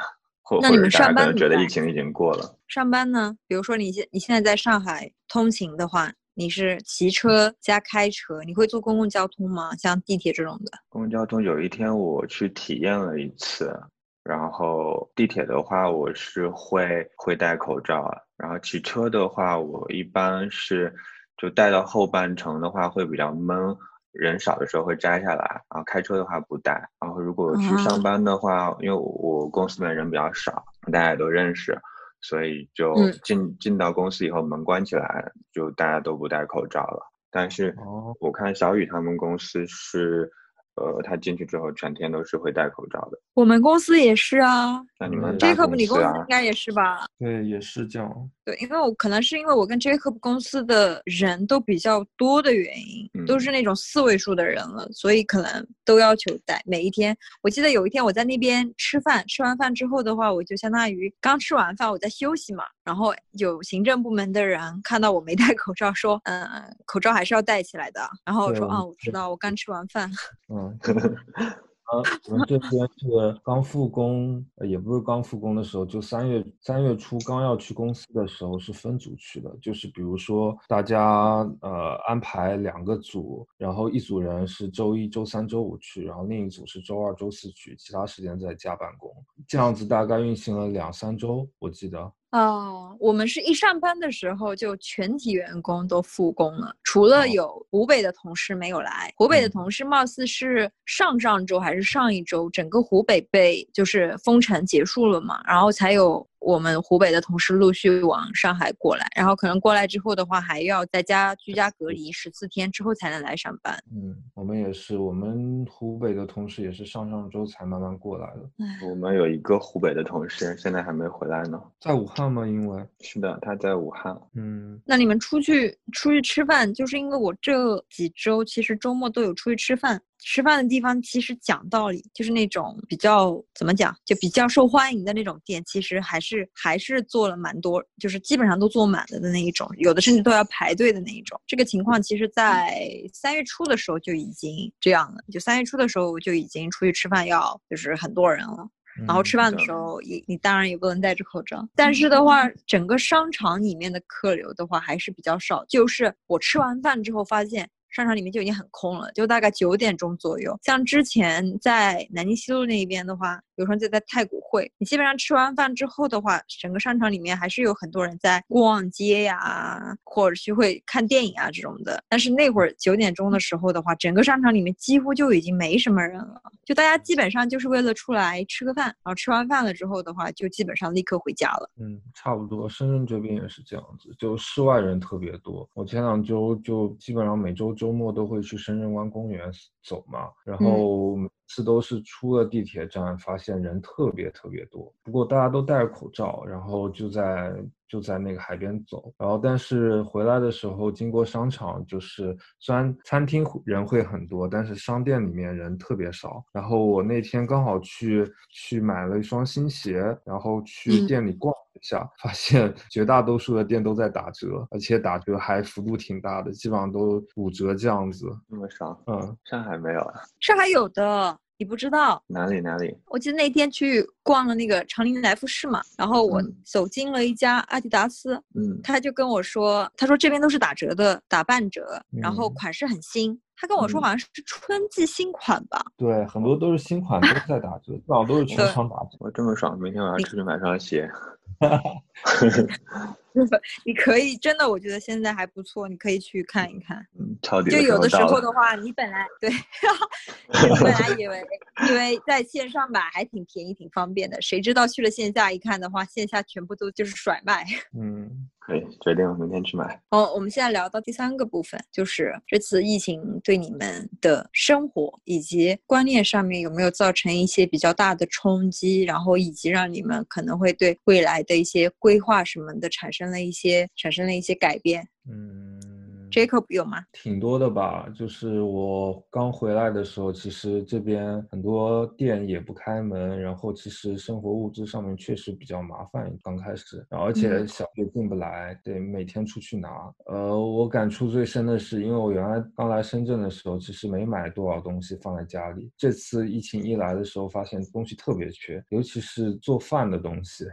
Speaker 1: 那你们上班
Speaker 2: 觉得疫情已经过了？
Speaker 1: 上班呢？比如说你现你现在在上海通勤的话，你是骑车加开车，你会坐公共交通吗？像地铁这种的？
Speaker 2: 公共交通有一天我去体验了一次，然后地铁的话我是会会戴口罩，然后骑车的话我一般是就戴到后半程的话会比较闷。人少的时候会摘下来，然后开车的话不戴。然后如果去上班的话，因为我公司里面人比较少，大家也都认识，所以就进进到公司以后门关起来，就大家都不戴口罩了。但是我看小雨他们公司是，呃，他进去之后全天都是会戴口罩的。
Speaker 1: 我们公司也是啊，
Speaker 2: 那你们
Speaker 1: Jacob，你公司应该也是吧？
Speaker 3: 对，也是这样。
Speaker 1: 对，因为我可能是因为我跟 Jacob 公司的人都比较多的原因，都是那种四位数的人了，所以可能都要求戴。每一天，我记得有一天我在那边吃饭，吃完饭之后的话，我就相当于刚吃完饭，我在休息嘛，然后有行政部门的人看到我没戴口罩，说，嗯，口罩还是要戴起来的。然后我说，啊，我知道，我刚吃完饭。
Speaker 3: 嗯。呃，我们这边是刚复工，也不是刚复工的时候，就三月三月初刚要去公司的时候是分组去的，就是比如说大家呃安排两个组，然后一组人是周一周三周五去，然后另一组是周二周四去，其他时间在家办公，这样子大概运行了两三周，我记得。
Speaker 1: 哦，我们是一上班的时候就全体员工都复工了，除了有湖北的同事没有来。湖北的同事貌似是上上周还是上一周，整个湖北被就是封城结束了嘛，然后才有。我们湖北的同事陆续往上海过来，然后可能过来之后的话，还要在家居家隔离十四天之后才能来上班。
Speaker 3: 嗯，我们也是，我们湖北的同事也是上上周才慢慢过来的。
Speaker 2: 我们有一个湖北的同事，现在还没回来呢，
Speaker 3: 在武汉吗？因为
Speaker 2: 是的，他在武汉。
Speaker 3: 嗯，
Speaker 1: 那你们出去出去吃饭，就是因为我这几周其实周末都有出去吃饭。吃饭的地方其实讲道理，就是那种比较怎么讲，就比较受欢迎的那种店，其实还是还是做了蛮多，就是基本上都坐满了的那一种，有的甚至都要排队的那一种。这个情况其实，在三月初的时候就已经这样了，就三月初的时候就已经出去吃饭要就是很多人了，然后吃饭的时候也你当然也不能戴着口罩，但是的话，整个商场里面的客流的话还是比较少，就是我吃完饭之后发现。商场里面就已经很空了，就大概九点钟左右。像之前在南京西路那一边的话。比如说就在太古汇，你基本上吃完饭之后的话，整个商场里面还是有很多人在逛街呀，或者去会看电影啊这种的。但是那会儿九点钟的时候的话，整个商场里面几乎就已经没什么人了，就大家基本上就是为了出来吃个饭，然后吃完饭了之后的话，就基本上立刻回家了。
Speaker 3: 嗯，差不多，深圳这边也是这样子，就室外人特别多。我前两周就基本上每周周末都会去深圳湾公园走嘛，然后每。次都是出了地铁站，发现人特别特别多。不过大家都戴着口罩，然后就在就在那个海边走。然后但是回来的时候，经过商场，就是虽然餐厅人会很多，但是商店里面人特别少。然后我那天刚好去去买了一双新鞋，然后去店里逛一下，发现 绝大多数的店都在打折，而且打折还幅度挺大的，基本上都五折这样子。
Speaker 2: 那么少？
Speaker 3: 嗯，
Speaker 2: 上海没有啊？
Speaker 1: 上海有的。你不知道
Speaker 2: 哪里哪里？
Speaker 1: 我记得那天去逛了那个长宁来福士嘛，然后我走进了一家阿迪达斯，
Speaker 2: 嗯，
Speaker 1: 他就跟我说，他说这边都是打折的，打半折，然后款式很新。他跟我说好像是春季新款吧？
Speaker 3: 对，很多都是新款都在打折，基本上都是 全场打折。
Speaker 2: 我这么爽，明天晚上出去买双鞋。
Speaker 1: 你可以真的，我觉得现在还不错，你可以去看一看。
Speaker 2: 嗯，超级。
Speaker 1: 就有的时候的话，你本来对，你本来以为因为在线上买还挺便宜、挺方便的，谁知道去了线下一看的话，线下全部都就是甩卖。
Speaker 3: 嗯。
Speaker 2: 可以决定明天去买。
Speaker 1: 好，我们现在聊到第三个部分，就是这次疫情对你们的生活以及观念上面有没有造成一些比较大的冲击，然后以及让你们可能会对未来的一些规划什么的产生了一些产生了一些改变。
Speaker 3: 嗯。
Speaker 1: Jacob 有吗？
Speaker 3: 挺多的吧，就是我刚回来的时候，其实这边很多店也不开门，然后其实生活物资上面确实比较麻烦，刚开始，而且小学进不来，得每天出去拿。呃，我感触最深的是，因为我原来刚来深圳的时候，其实没买多少东西放在家里，这次疫情一来的时候，发现东西特别缺，尤其是做饭的东西，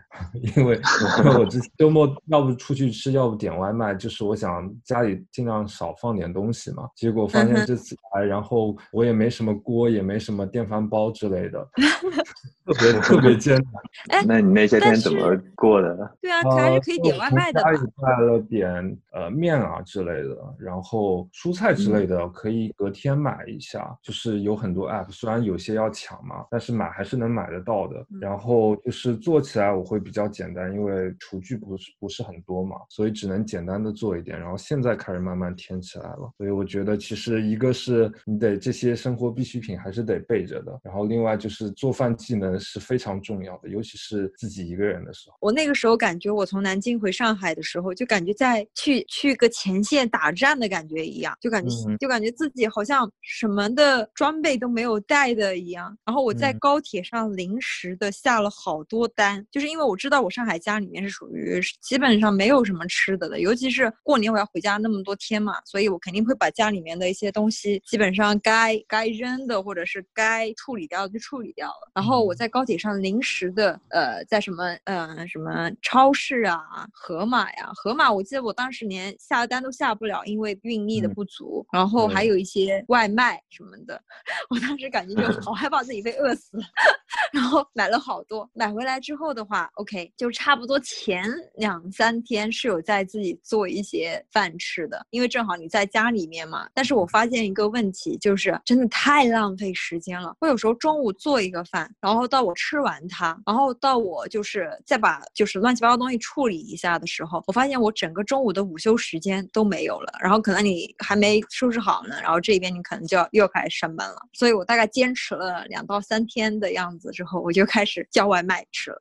Speaker 3: 因 为因为我之周末要不出去吃，要不点外卖，就是我想家里。尽量少放点东西嘛，结果发现这次来，然后我也没什么锅，也没什么电饭煲之类的，特别特别艰
Speaker 1: 难。
Speaker 2: 哎那你那些天怎么过的？
Speaker 1: 对啊，还是可以点外卖的。
Speaker 3: 家里带了点呃面啊之类的，然后蔬菜之类的可以隔天买一下，就是有很多 app，虽然有些要抢嘛，但是买还是能买得到的。然后就是做起来我会比较简单，因为厨具不是不是很多嘛，所以只能简单的做一点。然后现在开始慢。慢慢添起来了。所以我觉得，其实一个是你得这些生活必需品还是得备着的，然后另外就是做饭技能是非常重要的，尤其是自己一个人的时候。
Speaker 1: 我那个时候感觉，我从南京回上海的时候，就感觉在去去个前线打战的感觉一样，就感觉就感觉自己好像什么的装备都没有带的一样。然后我在高铁上临时的下了好多单，就是因为我知道我上海家里面是属于基本上没有什么吃的的，尤其是过年我要回家那么多天嘛，所以我肯定会把家里面的一些东西，基本上该该扔的或者是该处理掉就处理掉了。然后我在高铁上临时的呃，在什么呃什么超市啊、盒马呀、盒马，我记得我当时连下单都下不了，因为运力的不足。然后还有一些外卖什么的，我当时感觉就好害怕自己被饿死，然后买了好多。买回来之后的话，OK，就差不多前两三天是有在自己做一些饭吃的，因为正好你在家里面嘛。但是我发现一个问题，就是真的太浪费时间了。我有时候中午做一个饭，然后到我吃完它，然后到我就是再把就是乱七八糟东西处理一下的时候，我发现我整个中午的午休时间都没有了。然后可能你还没收拾好呢，然后这边你可能就要又开始上班了。所以我大概坚持了两到三天的样子之后，我就开始叫外卖吃了。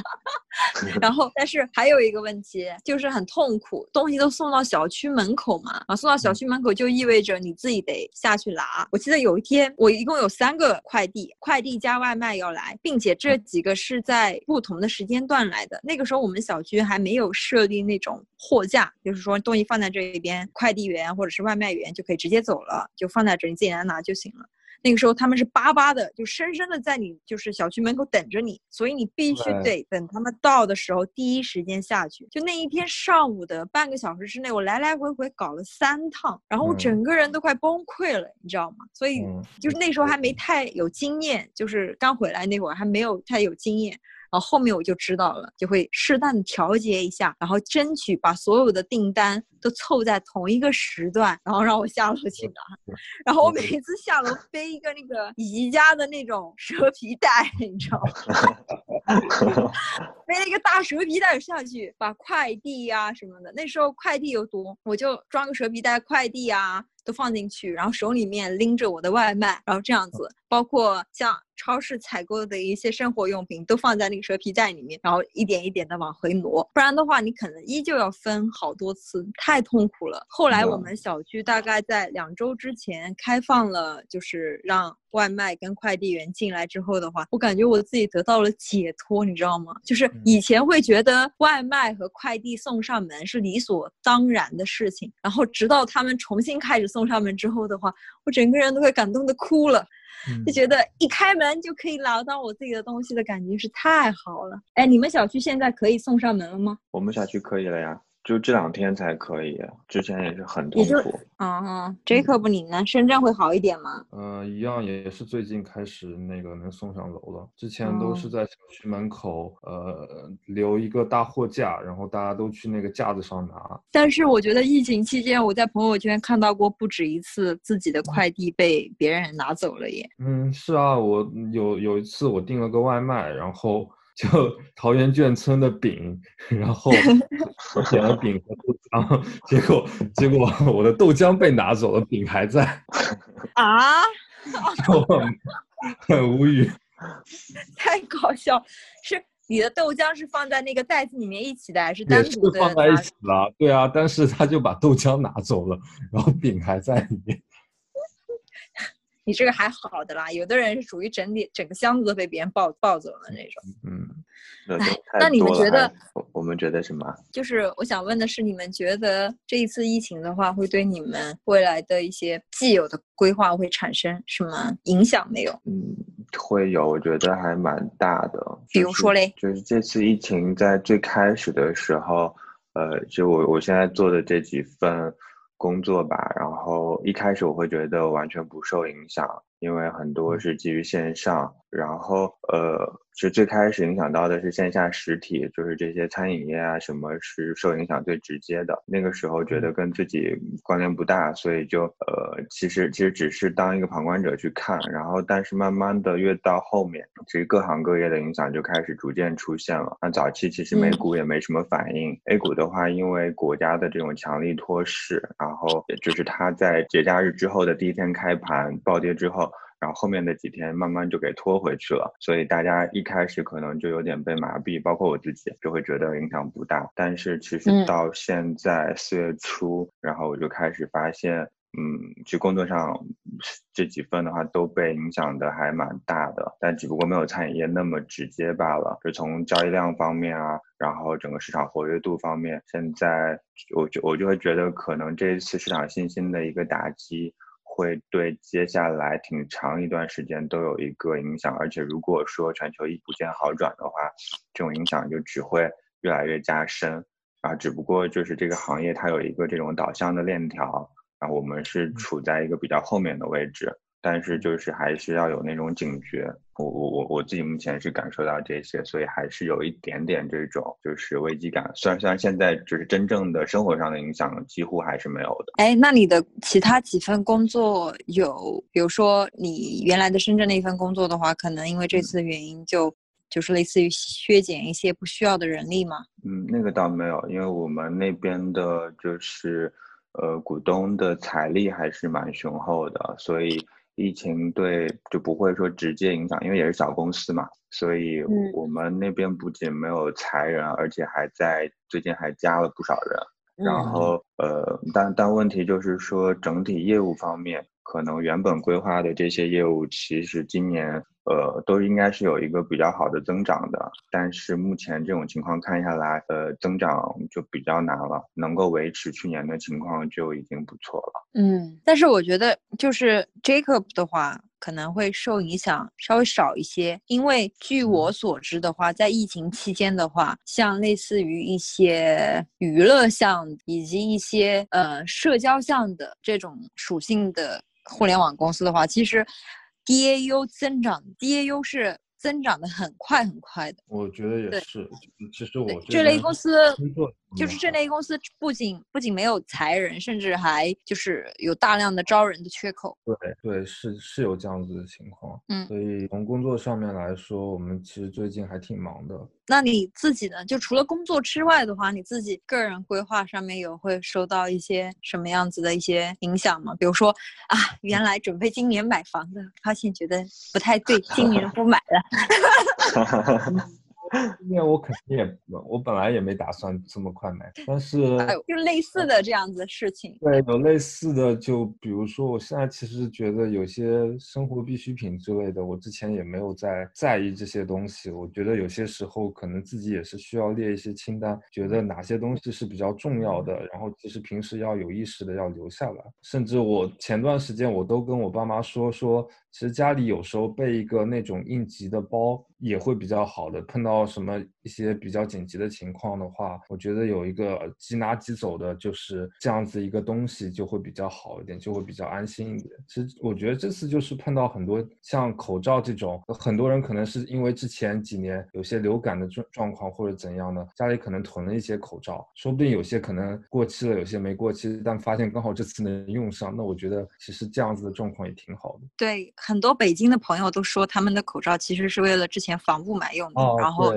Speaker 1: 然后，但是还有一个问题就是很痛苦，东西都送到小区门口嘛，啊，送到小区门口就意味着你自己得下去拿。我记得有一天，我一共有三个快递，快递加外卖要来，并且这几个是在不同的时间段来的。那个时候我们小区还没有设立那种货架，就是说东西放在这一边，快递员或者是外卖员就可以直接走了，就放在这，你自己来拿就行了。那个时候他们是巴巴的，就深深的在你就是小区门口等着你，所以你必须得等他们到的时候第一时间下去。就那一天上午的半个小时之内，我来来回回搞了三趟，然后我整个人都快崩溃了，你知道吗？所以就是那时候还没太有经验，就是刚回来那会儿还没有太有经验。然后后面我就知道了，就会适当的调节一下，然后争取把所有的订单都凑在同一个时段，然后让我下楼去拿。然后我每一次下楼背一个那个宜家的那种蛇皮袋，你知道吗？背了一个大蛇皮袋下去，把快递呀什么的，那时候快递有多，我就装个蛇皮袋，快递啊都放进去，然后手里面拎着我的外卖，然后这样子，包括像。超市采购的一些生活用品都放在那个蛇皮袋里面，然后一点一点的往回挪，不然的话你可能依旧要分好多次，太痛苦了。后来我们小区大概在两周之前开放了，就是让外卖跟快递员进来之后的话，我感觉我自己得到了解脱，你知道吗？就是以前会觉得外卖和快递送上门是理所当然的事情，然后直到他们重新开始送上门之后的话，我整个人都快感动的哭了。就觉得一开门就可以拿到我自己的东西的感觉是太好了。哎，你们小区现在可以送上门了吗？
Speaker 2: 我们小区可以了呀。就这两天才可以，之前也是很痛苦。
Speaker 1: 嗯，Jacob，你呢？深圳会好一点吗？
Speaker 3: 嗯，一样，也是最近开始那个能送上楼了。之前都是在小区门口，呃，留一个大货架，然后大家都去那个架子上拿。
Speaker 1: 但是我觉得疫情期间，我在朋友圈看到过不止一次自己的快递被别人拿走了耶。
Speaker 3: 嗯，是啊，我有有一次我订了个外卖，然后。就 桃源眷村的饼，然后我点了饼和豆浆，结果结果我的豆浆被拿走了，饼还在。
Speaker 1: 啊！
Speaker 3: 就很无语。
Speaker 1: 太搞笑！是你的豆浆是放在那个袋子里面一起的，还是单独
Speaker 3: 的？放在一起了。对啊，但是他就把豆浆拿走了，然后饼还在里面。
Speaker 1: 你这个还好的啦，有的人是属于整理整个箱子都被别人抱抱走了那种。
Speaker 2: 嗯，
Speaker 1: 那你们觉得？
Speaker 2: 我我们觉得什么？
Speaker 1: 就是我想问的是，你们觉得这一次疫情的话，会对你们未来的一些既有的规划会产生什么影响没有？
Speaker 2: 嗯，会有，我觉得还蛮大的。
Speaker 1: 比如说嘞？
Speaker 2: 就是这次疫情在最开始的时候，呃，就我我现在做的这几份。工作吧，然后一开始我会觉得完全不受影响，因为很多是基于线上，然后呃，其实最开始影响到的是线下实体，就是这些餐饮业啊，什么是受影响最直接的。那个时候觉得跟自己关联不大，所以就呃，其实其实只是当一个旁观者去看。然后，但是慢慢的越到后面，其实各行各业的影响就开始逐渐出现了。那早期其实美股也没什么反应，A 股的话，因为国家的这种强力托市，然后就是它在节假日之后的第一天开盘暴跌之后。然后后面的几天慢慢就给拖回去了，所以大家一开始可能就有点被麻痹，包括我自己就会觉得影响不大。但是其实到现在四月初，然后我就开始发现，嗯，其实工作上这几份的话都被影响的还蛮大的，但只不过没有餐饮业那么直接罢了。就从交易量方面啊，然后整个市场活跃度方面，现在我就我就会觉得可能这一次市场信心的一个打击。会对接下来挺长一段时间都有一个影响，而且如果说全球一不见好转的话，这种影响就只会越来越加深啊。只不过就是这个行业它有一个这种导向的链条，然后我们是处在一个比较后面的位置。但是就是还是要有那种警觉，我我我我自己目前是感受到这些，所以还是有一点点这种就是危机感。虽然虽然现在就是真正的生活上的影响几乎还是没有的。
Speaker 1: 哎，那你的其他几份工作有，比如说你原来的深圳那一份工作的话，可能因为这次的原因就就是类似于削减一些不需要的人力吗？
Speaker 2: 嗯，那个倒没有，因为我们那边的就是呃股东的财力还是蛮雄厚的，所以。疫情对就不会说直接影响，因为也是小公司嘛，所以我们那边不仅没有裁人，而且还在最近还加了不少人。然后呃，但但问题就是说整体业务方面，可能原本规划的这些业务，其实今年。呃，都应该是有一个比较好的增长的，但是目前这种情况看下来，呃，增长就比较难了。能够维持去年的情况就已经不错了。
Speaker 1: 嗯，但是我觉得就是 Jacob 的话可能会受影响稍微少一些，因为据我所知的话，在疫情期间的话，像类似于一些娱乐项以及一些呃社交项的这种属性的互联网公司的话，其实。DAU 增长，DAU 是增长的很快很快的。
Speaker 3: 我觉得也是，其实我
Speaker 1: 这类公司。就是这类公司不仅不仅没有裁人，甚至还就是有大量的招人的缺口。
Speaker 3: 对对，是是有这样子的情况。嗯，所以从工作上面来说，我们其实最近还挺忙的。
Speaker 1: 那你自己呢？就除了工作之外的话，你自己个人规划上面有会受到一些什么样子的一些影响吗？比如说啊，原来准备今年买房的，发现觉得不太对，今年 不买了。
Speaker 3: 今年我肯定也，我本来也没打算这么快买，但是
Speaker 1: 就类似的这样子的事情。
Speaker 3: 对，有类似的，就比如说，我现在其实觉得有些生活必需品之类的，我之前也没有在在意这些东西。我觉得有些时候可能自己也是需要列一些清单，觉得哪些东西是比较重要的，然后其实平时要有意识的要留下来。甚至我前段时间我都跟我爸妈说说。其实家里有时候备一个那种应急的包也会比较好的，碰到什么一些比较紧急的情况的话，我觉得有一个即拿即走的，就是这样子一个东西就会比较好一点，就会比较安心一点。其实我觉得这次就是碰到很多像口罩这种，很多人可能是因为之前几年有些流感的状状况或者怎样的，家里可能囤了一些口罩，说不定有些可能过期了，有些没过期，但发现刚好这次能用上，那我觉得其实这样子的状况也挺好的。
Speaker 1: 对。很多北京的朋友都说，他们的口罩其实是为了之前防雾霾用的，然后，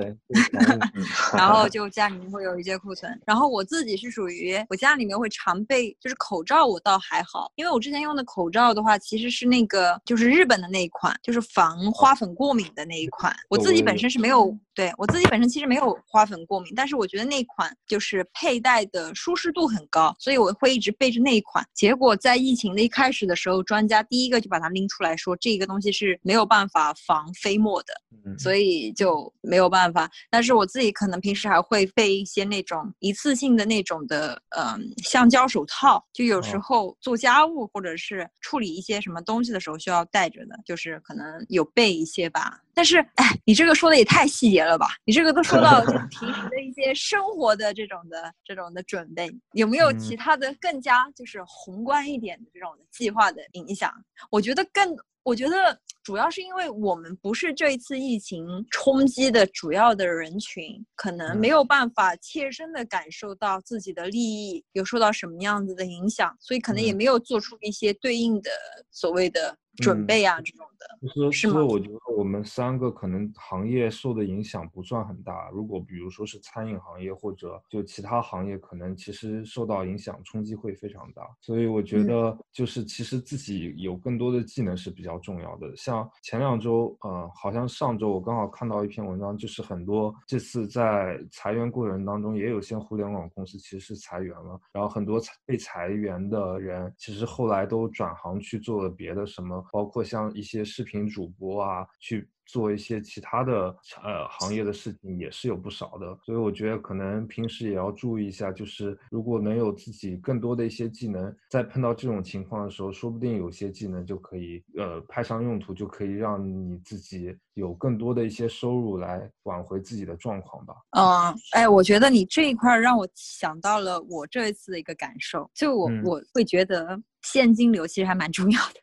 Speaker 1: 然后就家里面会有一些库存。然后我自己是属于我家里面会常备，就是口罩我倒还好，因为我之前用的口罩的话，其实是那个就是日本的那一款，就是防花粉过敏的那一款。我自己本身是没有。对我自己本身其实没有花粉过敏，但是我觉得那款就是佩戴的舒适度很高，所以我会一直备着那一款。结果在疫情的一开始的时候，专家第一个就把它拎出来说，这个东西是没有办法防飞沫的，所以就没有办法。但是我自己可能平时还会备一些那种一次性的那种的，嗯，橡胶手套，就有时候做家务或者是处理一些什么东西的时候需要带着的，就是可能有备一些吧。但是，哎，你这个说的也太细节了吧？你这个都说到就 平时的一些生活的这种的这种的准备，有没有其他的更加就是宏观一点的这种计划的影响？我觉得更，我觉得主要是因为我们不是这一次疫情冲击的主要的人群，可能没有办法切身的感受到自己的利益有受到什么样子的影响，所以可能也没有做出一些对应的所谓的。准备啊，这种的，
Speaker 3: 是吗？我觉得我们三个可能行业受的影响不算很大。如果比如说是餐饮行业或者就其他行业，可能其实受到影响冲击会非常大。所以我觉得就是其实自己有更多的技能是比较重要的。像前两周，呃，好像上周我刚好看到一篇文章，就是很多这次在裁员过程当中，也有些互联网公司其实是裁员了，然后很多被裁员的人其实后来都转行去做了别的什么。包括像一些视频主播啊，去做一些其他的呃行业的事情也是有不少的，所以我觉得可能平时也要注意一下，就是如果能有自己更多的一些技能，在碰到这种情况的时候，说不定有些技能就可以呃派上用途，就可以让你自己有更多的一些收入来挽回自己的状况吧。
Speaker 1: 嗯，哎，我觉得你这一块让我想到了我这一次的一个感受，就我我会觉得现金流其实还蛮重要的。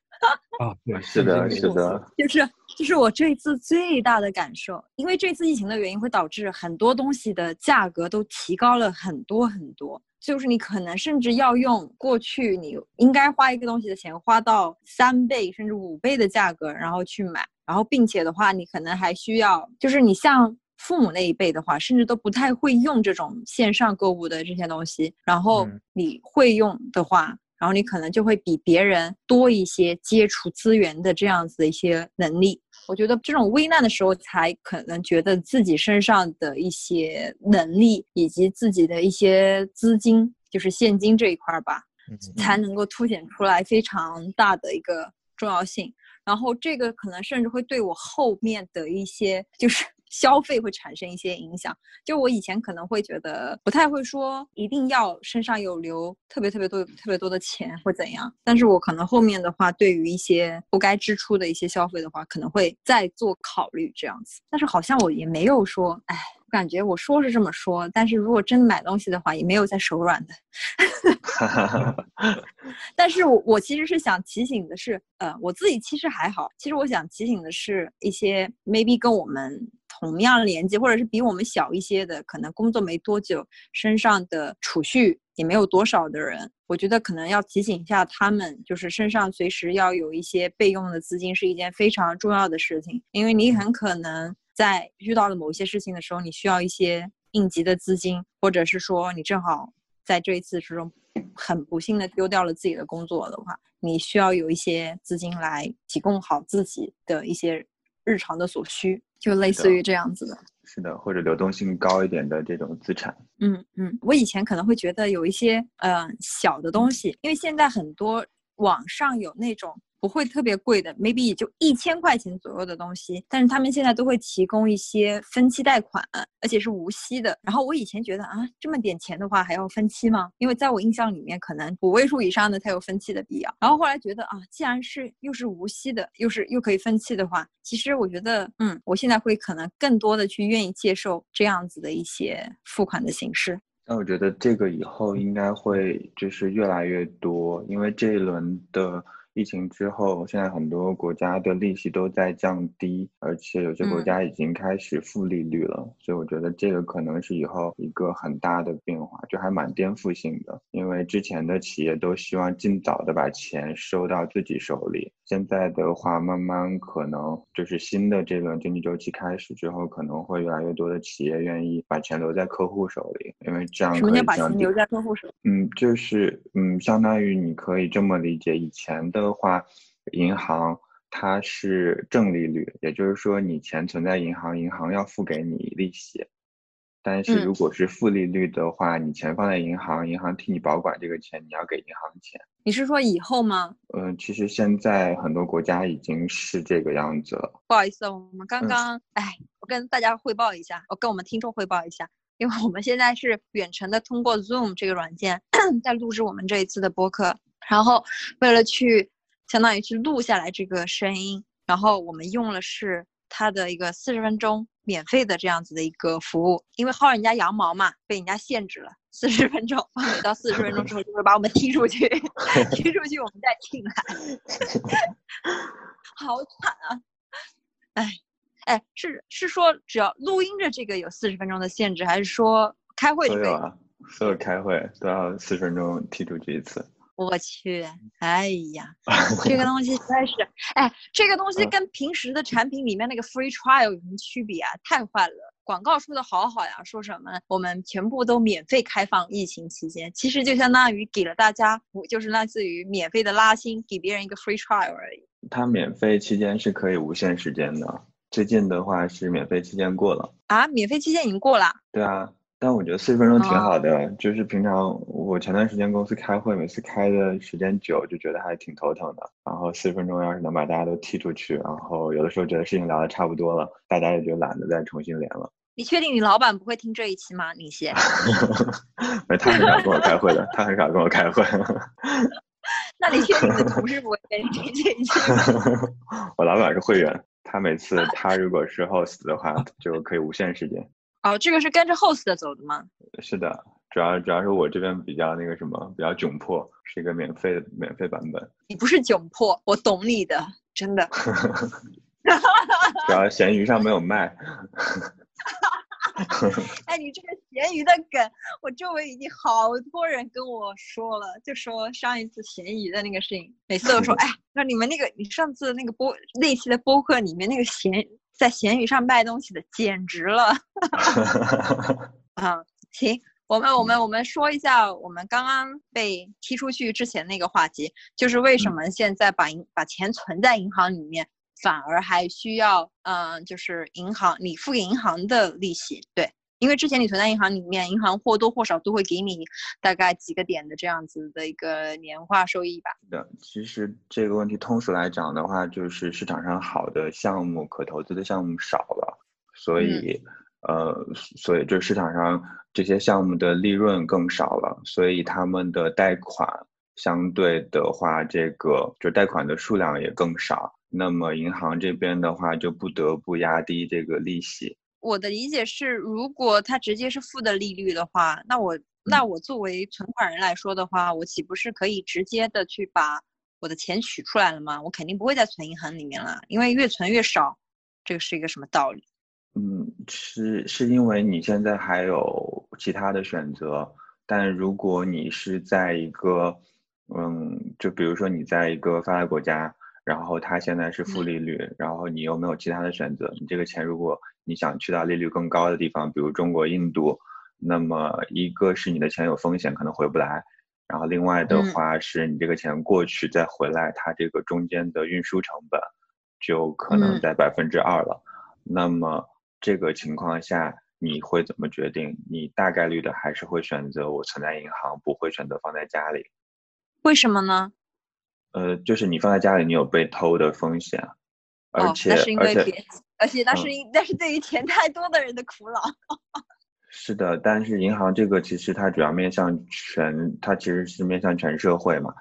Speaker 3: 啊，对，
Speaker 2: 是的，是的，
Speaker 1: 就是就是我这次最大的感受，因为这次疫情的原因，会导致很多东西的价格都提高了很多很多。就是你可能甚至要用过去你应该花一个东西的钱，花到三倍甚至五倍的价格，然后去买，然后并且的话，你可能还需要，就是你像父母那一辈的话，甚至都不太会用这种线上购物的这些东西，然后你会用的话。然后你可能就会比别人多一些接触资源的这样子的一些能力。我觉得这种危难的时候，才可能觉得自己身上的一些能力以及自己的一些资金，就是现金这一块吧，才能够凸显出来非常大的一个重要性。然后这个可能甚至会对我后面的一些就是。消费会产生一些影响，就我以前可能会觉得不太会说一定要身上有留特别特别多特别多的钱或怎样，但是我可能后面的话对于一些不该支出的一些消费的话，可能会再做考虑这样子。但是好像我也没有说，哎，感觉我说是这么说，但是如果真的买东西的话，也没有在手软的。但是我我其实是想提醒的是，呃，我自己其实还好，其实我想提醒的是一些 maybe 跟我们。同样年纪，或者是比我们小一些的，可能工作没多久，身上的储蓄也没有多少的人，我觉得可能要提醒一下他们，就是身上随时要有一些备用的资金，是一件非常重要的事情。因为你很可能在遇到了某些事情的时候，你需要一些应急的资金，或者是说你正好在这一次之中很不幸的丢掉了自己的工作的话，你需要有一些资金来提供好自己的一些日常的所需。就类似于这样子的，
Speaker 2: 是的，或者流动性高一点的这种资产。
Speaker 1: 嗯嗯，我以前可能会觉得有一些嗯小的东西，因为现在很多网上有那种。不会特别贵的，maybe 也就一千块钱左右的东西，但是他们现在都会提供一些分期贷款，而且是无息的。然后我以前觉得啊，这么点钱的话还要分期吗？因为在我印象里面，可能五位数以上的才有分期的必要。然后后来觉得啊，既然是又是无息的，又是又可以分期的话，其实我觉得，嗯，我现在会可能更多的去愿意接受这样子的一些付款的形式。
Speaker 2: 那我觉得这个以后应该会就是越来越多，因为这一轮的。疫情之后，现在很多国家的利息都在降低，而且有些国家已经开始负利率了。所以我觉得这个可能是以后一个很大的变化，就还蛮颠覆性的。因为之前的企业都希望尽早的把钱收到自己手里，现在的话，慢慢可能就是新的这轮经济周期开始之后，可能会越来越多的企业愿意把钱留在客户手里，因为这样可以
Speaker 1: 把钱留在客户手？
Speaker 2: 嗯，就是嗯，相当于你可以这么理解，以前的。的话，银行它是正利率，也就是说你钱存在银行，银行要付给你利息。但是如果是负利率的话，你钱放在银行，银行替你保管这个钱，你要给银行钱。
Speaker 1: 你是说以后吗？
Speaker 2: 嗯，其实现在很多国家已经是这个样子了。
Speaker 1: 不好意思，我们刚刚，哎，我跟大家汇报一下，我跟我们听众汇报一下，因为我们现在是远程的，通过 Zoom 这个软件在录制我们这一次的播客，然后为了去。相当于去录下来这个声音，然后我们用了是它的一个四十分钟免费的这样子的一个服务，因为薅人家羊毛嘛，被人家限制了四十分钟，每到四十分钟之后就会把我们踢出去，踢出去我们再进来，好惨啊！哎，哎，是是说只要录音的这个有四十分钟的限制，还是说开会
Speaker 2: 都有啊？所有开会都要四十分钟踢出去一次。
Speaker 1: 我去，哎呀，这个东西实在是，哎，这个东西跟平时的产品里面那个 free trial 有什么区别啊？太坏了！广告说的好好呀，说什么我们全部都免费开放，疫情期间，其实就相当于给了大家，就是类似于免费的拉新，给别人一个 free trial 而已。
Speaker 2: 它免费期间是可以无限时间的，最近的话是免费期间过了
Speaker 1: 啊，免费期间已经过了。
Speaker 2: 对啊。但我觉得四十分钟挺好的，就是平常我前段时间公司开会，每次开的时间久，就觉得还挺头疼的。然后四十分钟要是能把大家都踢出去，然后有的时候觉得事情聊的差不多了，大家也就懒得再重新连了。
Speaker 1: 你确定你老板不会听这一期吗？宁谢？
Speaker 2: 他很少跟我开会的，他很少跟我开会。
Speaker 1: 那你确定你的同事 不会跟你听这一期？
Speaker 2: 我老板是会员，他每次他如果是 host 的话，就可以无限时间。
Speaker 1: 哦，这个是跟着 host 走的吗？
Speaker 2: 是的，主要主要是我这边比较那个什么，比较窘迫，是一个免费的免费版本。
Speaker 1: 你不是窘迫，我懂你的，真的。
Speaker 2: 主要咸鱼上没有卖。
Speaker 1: 哎，你这个咸鱼的梗，我周围已经好多人跟我说了，就说上一次咸鱼的那个事情，每次都说，哎，那你们那个，你上次那个播那期的播客里面那个闲。在闲鱼上卖东西的简直了，啊，行，我们我们我们说一下我们刚刚被踢出去之前那个话题，就是为什么现在把银把钱存在银行里面，反而还需要嗯，就是银行你付给银行的利息，对。因为之前你存在银行里面，银行或多或少都会给你大概几个点的这样子的一个年化收益吧。
Speaker 2: 的，其实这个问题通俗来讲的话，就是市场上好的项目、可投资的项目少了，所以，呃，所以就市场上这些项目的利润更少了，所以他们的贷款相对的话，这个就贷款的数量也更少。那么银行这边的话，就不得不压低这个利息。
Speaker 1: 我的理解是，如果它直接是负的利率的话，那我那我作为存款人来说的话，我岂不是可以直接的去把我的钱取出来了吗？我肯定不会再存银行里面了，因为越存越少，这个是一个什么道理？
Speaker 2: 嗯，是是因为你现在还有其他的选择，但如果你是在一个，嗯，就比如说你在一个发达国家。然后它现在是负利率，然后你又没有其他的选择，你这个钱如果你想去到利率更高的地方，比如中国、印度，那么一个是你的钱有风险，可能回不来，然后另外的话是你这个钱过去再回来，它这个中间的运输成本就可能在百分之二了。那么这个情况下你会怎么决定？你大概率的还是会选择我存在银行，不会选择放在家里。
Speaker 1: 为什么呢？
Speaker 2: 呃，就是你放在家里，你有被偷的风险，而且
Speaker 1: 而且而且那是因那是对于钱太多的人的苦恼。
Speaker 2: 是的，但是银行这个其实它主要面向全，它其实是面向全社会嘛，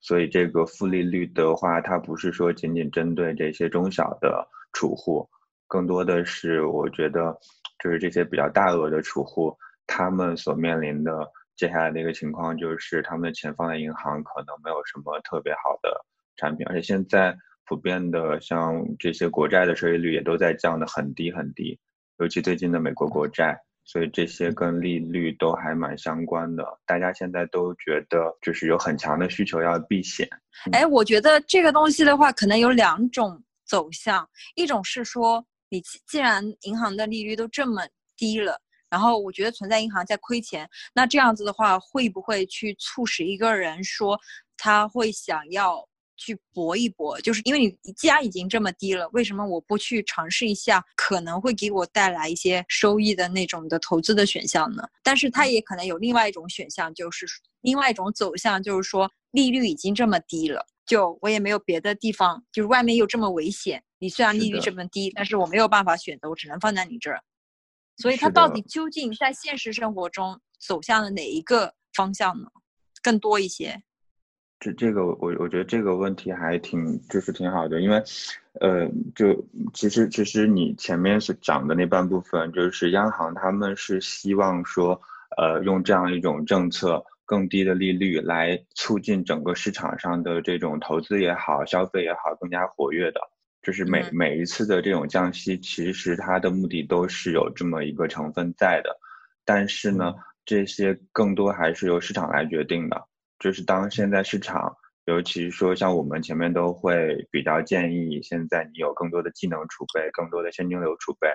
Speaker 2: 所以这个负利率的话，它不是说仅仅针对这些中小的储户，更多的是我觉得就是这些比较大额的储户，他们所面临的。接下来的一个情况就是，他们的钱放在银行可能没有什么特别好的产品，而且现在普遍的像这些国债的收益率也都在降的很低很低，尤其最近的美国国债，所以这些跟利率都还蛮相关的。大家现在都觉得就是有很强的需求要避险。
Speaker 1: 哎，我觉得这个东西的话，可能有两种走向，一种是说，你既然银行的利率都这么低了。然后我觉得存在银行在亏钱，那这样子的话，会不会去促使一个人说他会想要去搏一搏？就是因为你既然已经这么低了，为什么我不去尝试一下可能会给我带来一些收益的那种的投资的选项呢？但是它也可能有另外一种选项，就是另外一种走向，就是说利率已经这么低了，就我也没有别的地方，就是外面又这么危险，你虽然利率这么低，但是我没有办法选择，我只能放在你这儿。所以它到底究竟在现实生活中走向了哪一个方向呢？更多一些。
Speaker 2: 这这个我我觉得这个问题还挺就是挺好的，因为，呃，就其实其实你前面是讲的那半部分，就是央行他们是希望说，呃，用这样一种政策，更低的利率来促进整个市场上的这种投资也好，消费也好更加活跃的。就是每
Speaker 1: 嗯。
Speaker 2: 每一次的这种降息，其实它的目的都是有这么一个成分在的，但是呢，这些更多还是由市场来决定的。就是当现在市场，尤其是说像我们前面都会比较建议，现在你有更多的技能储备，更多的现金流储备，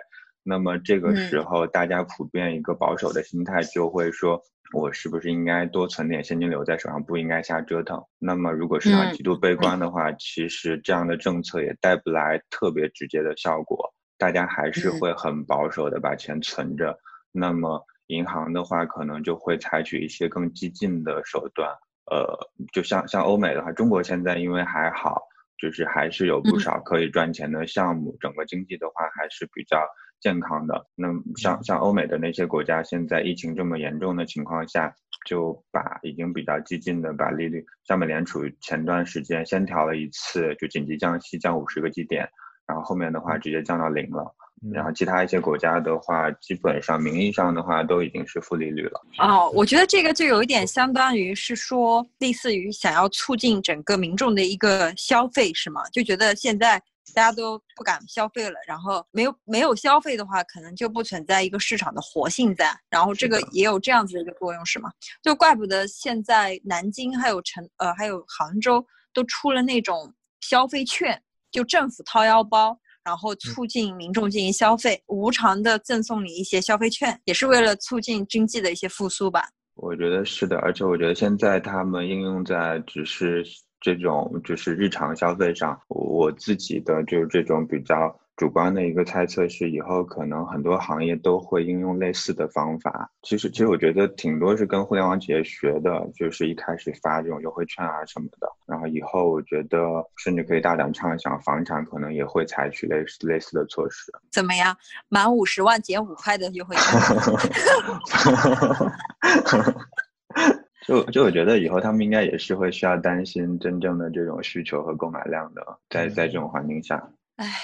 Speaker 2: 那么这个
Speaker 1: 嗯
Speaker 2: 时候大家普遍一个保守的心态就会说，我是不是应该多存点现金流在手上，不应该瞎折腾？那么如果市场
Speaker 1: 嗯
Speaker 2: 极度悲观的话，其实这样的政策也带不来特别直接的效果，大家还是
Speaker 1: 嗯
Speaker 2: 会很保守的把钱存着。那么银行的话，可能就会采取一些更激进的手段。呃，就像像欧美的话，中国现在因为还好，就是还是有不
Speaker 1: 嗯
Speaker 2: 少可以赚钱的项目，整个经济的话还是比较健康的。那像像欧美的那些国家，现在疫情这么严重的情况下，就把已经比较激进的把利率，像美联储前段时间先调了一次，就紧急降息降五十个基点，然后后面的话直接降到零了。然后其他一些国家的话，基本上名义上的话都已经是负利率了。
Speaker 1: 哦，我觉得这个就有一点相当于是说，类似于想要促进整个民众的一个消费，是吗？就觉得现在大家都不敢消费了，然后没有没有消费的话，可能就不存在一个市场的活性在，然后这个也有这样子的一个作用，是吗？就怪不得现在南京还有成呃还有杭州都出了那种消费券，就政府掏腰包。然后促进民众进行消费，无偿的赠送你一些消费券，也是为了促进经济的一些复苏吧。
Speaker 2: 我觉得是的，而且我觉得现在他们应用在只是这种就是日常消费上，我自己的就是这种比较主观的一个猜测是，以后可能很多行业都会应用类似的方法。其实，其实我觉得挺多是跟互联网企业学的，就是一开始发这种优惠券啊什么的，然后以后我觉得甚至可以大胆畅想，房产可能也会采取类似类似的措施。
Speaker 1: 怎么样？满五十万减五块的优惠券？
Speaker 2: 就就我觉得以后他们应该也是会需要担心真正的这种需求和购买量的，在在这种环境下，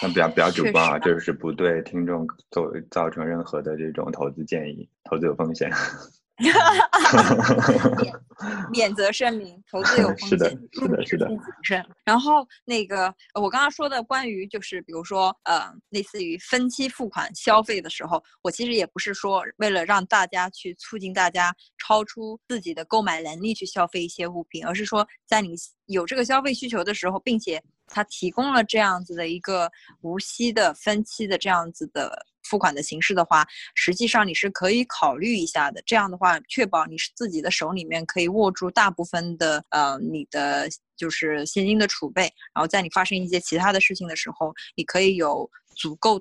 Speaker 2: 那比较比较主
Speaker 1: 确
Speaker 2: 观啊，
Speaker 1: 实
Speaker 2: 这是不对听众造造成任何的这种投资建议，投资有风险。
Speaker 1: 免免责声明，投资有风险，
Speaker 2: 是的是的是的
Speaker 1: 谨慎。然后那个呃我刚刚说的关于就是比如说呃类似于分期付款消费的时候，我其实也不是说为了让大家去促进大家超出自己的购买能力去消费一些物品，而是说在你有这个消费需求的时候，并且它提供了这样子的一个无息的分期的这样子的付款的形式的话，实际上你是可以考虑一下的。这样的话，确保你是自己的手里面可以握住大部分的呃你的就是现金的储备，然后在你发生一些其他的事情的时候，你可以有足够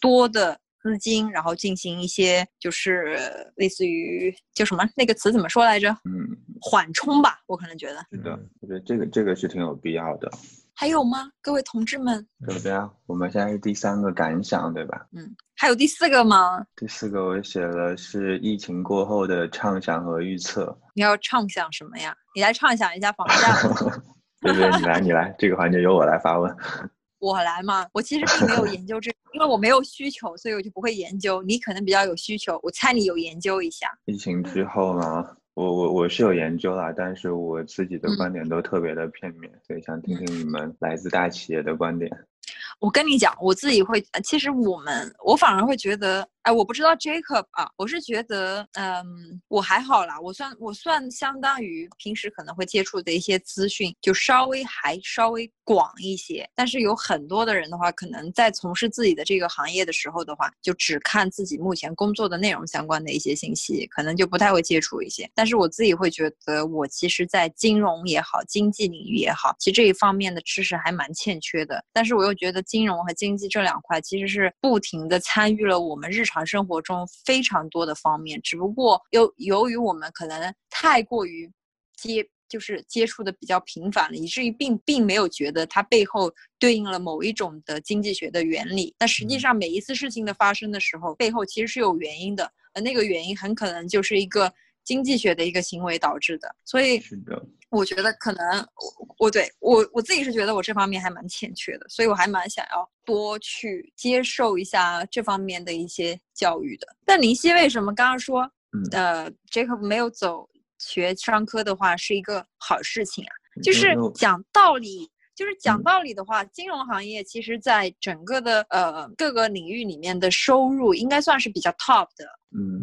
Speaker 1: 多的资金，然后进行一些就是类似于叫什么那个词怎么说来着？
Speaker 2: 嗯，
Speaker 1: 缓冲吧，我可能觉得。
Speaker 2: 是的
Speaker 3: 嗯，
Speaker 2: 我觉得这个这个是挺有必要的。
Speaker 1: 还有吗，各位同志们？
Speaker 2: 怎么样？我们现在是第三个感想，对吧？
Speaker 1: 嗯，还有第四个吗？
Speaker 2: 第四个我写了是疫情过后的畅想和预测。
Speaker 1: 你要畅想什么呀？你来畅想一下房价。
Speaker 2: 对对，你来你来，这个环节由我来发问。
Speaker 1: 我来嘛，我其实并没有研究这个，因为我没有需求，所以我就不会研究。你可能比较有需求，我猜你有研究一下。
Speaker 2: 疫情之后呢，我我我是有研究啦，但是我自己的
Speaker 1: 嗯
Speaker 2: 观点都特别的片面，所以想听听你们来自大企业的观点。
Speaker 1: 我跟你讲，我自己会，其实我们，我反而会觉得，哎，我不知道 Jacob 啊，我是觉得，嗯，我还好啦，我算我算相当于平时可能会接触的一些资讯，就稍微还稍微广一些。但是有很多的人的话，可能在从事自己的这个行业的时候的话，就只看自己目前工作的内容相关的一些信息，可能就不太会接触一些。但是我自己会觉得，我其实，在金融也好，经济领域也好，其实这一方面的知识还蛮欠缺的。但是我又觉得金融和经济这两块其实是不停的参与了我们日常生活中非常多的方面，只不过由由于我们可能太过于接。就是接触的比较频繁了，以至于并并没有觉得它背后对应了某一种的经济学的原理。但实际
Speaker 3: 嗯
Speaker 1: 上，每一次事情的发生的时候，背后其实是有原因的，而那个原因很可能就是一个经济学的一个行为导致的。所以，
Speaker 2: 是的，
Speaker 1: 我觉得可能我我对我我自己是觉得我这方面还蛮欠缺的，所以我还蛮想要多去接受一下这方面的一些教育的。但林夕为什么刚刚说，
Speaker 2: 嗯
Speaker 1: 呃，Jacob 没有走学商科的话是一个好事情啊？就是讲道理，就是讲道理的话，金融行业其实在整个的呃各个领域里面的收入应该算是比较 top 的。
Speaker 2: 嗯，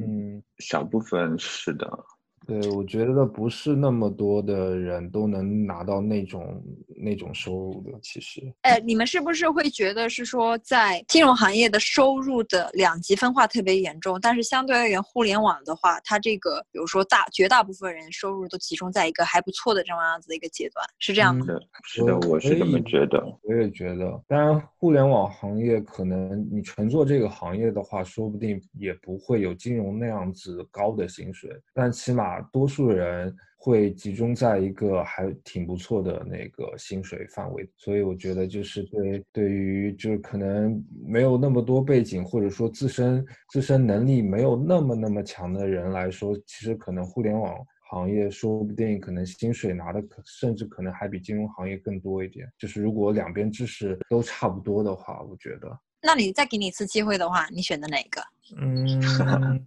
Speaker 2: 小部分是的，
Speaker 3: 对，我觉得不是那么多的人都能拿到那种那种收入的，其实。
Speaker 1: 哎，你们是不是会觉得是说，在金融行业的收入的两极分化特别严重？但是相对而言，互联网的话，它这个比如说大绝大部分人收入都集中在一个还不错的这么样子的一个阶段，是这样吗？
Speaker 2: 是的，是的，我是这么觉得。
Speaker 3: 我也觉得，当然，互联网行业可能你纯做这个行业的话，说不定也不会有金融那样子高的薪水，但起码多数人会集中在一个还挺不错的那个薪水范围，所以我觉得就是对对于就是可能没有那么多背景，或者说自身自身能力没有那么那么强的人来说，其实可能互联网。行业说不定可能薪水拿的可甚至可能还比金融行业更多一点。就是如果两边知识都差不多的话，我觉得，
Speaker 1: 那你再给你一次机会的话，你选择哪个？
Speaker 3: 嗯，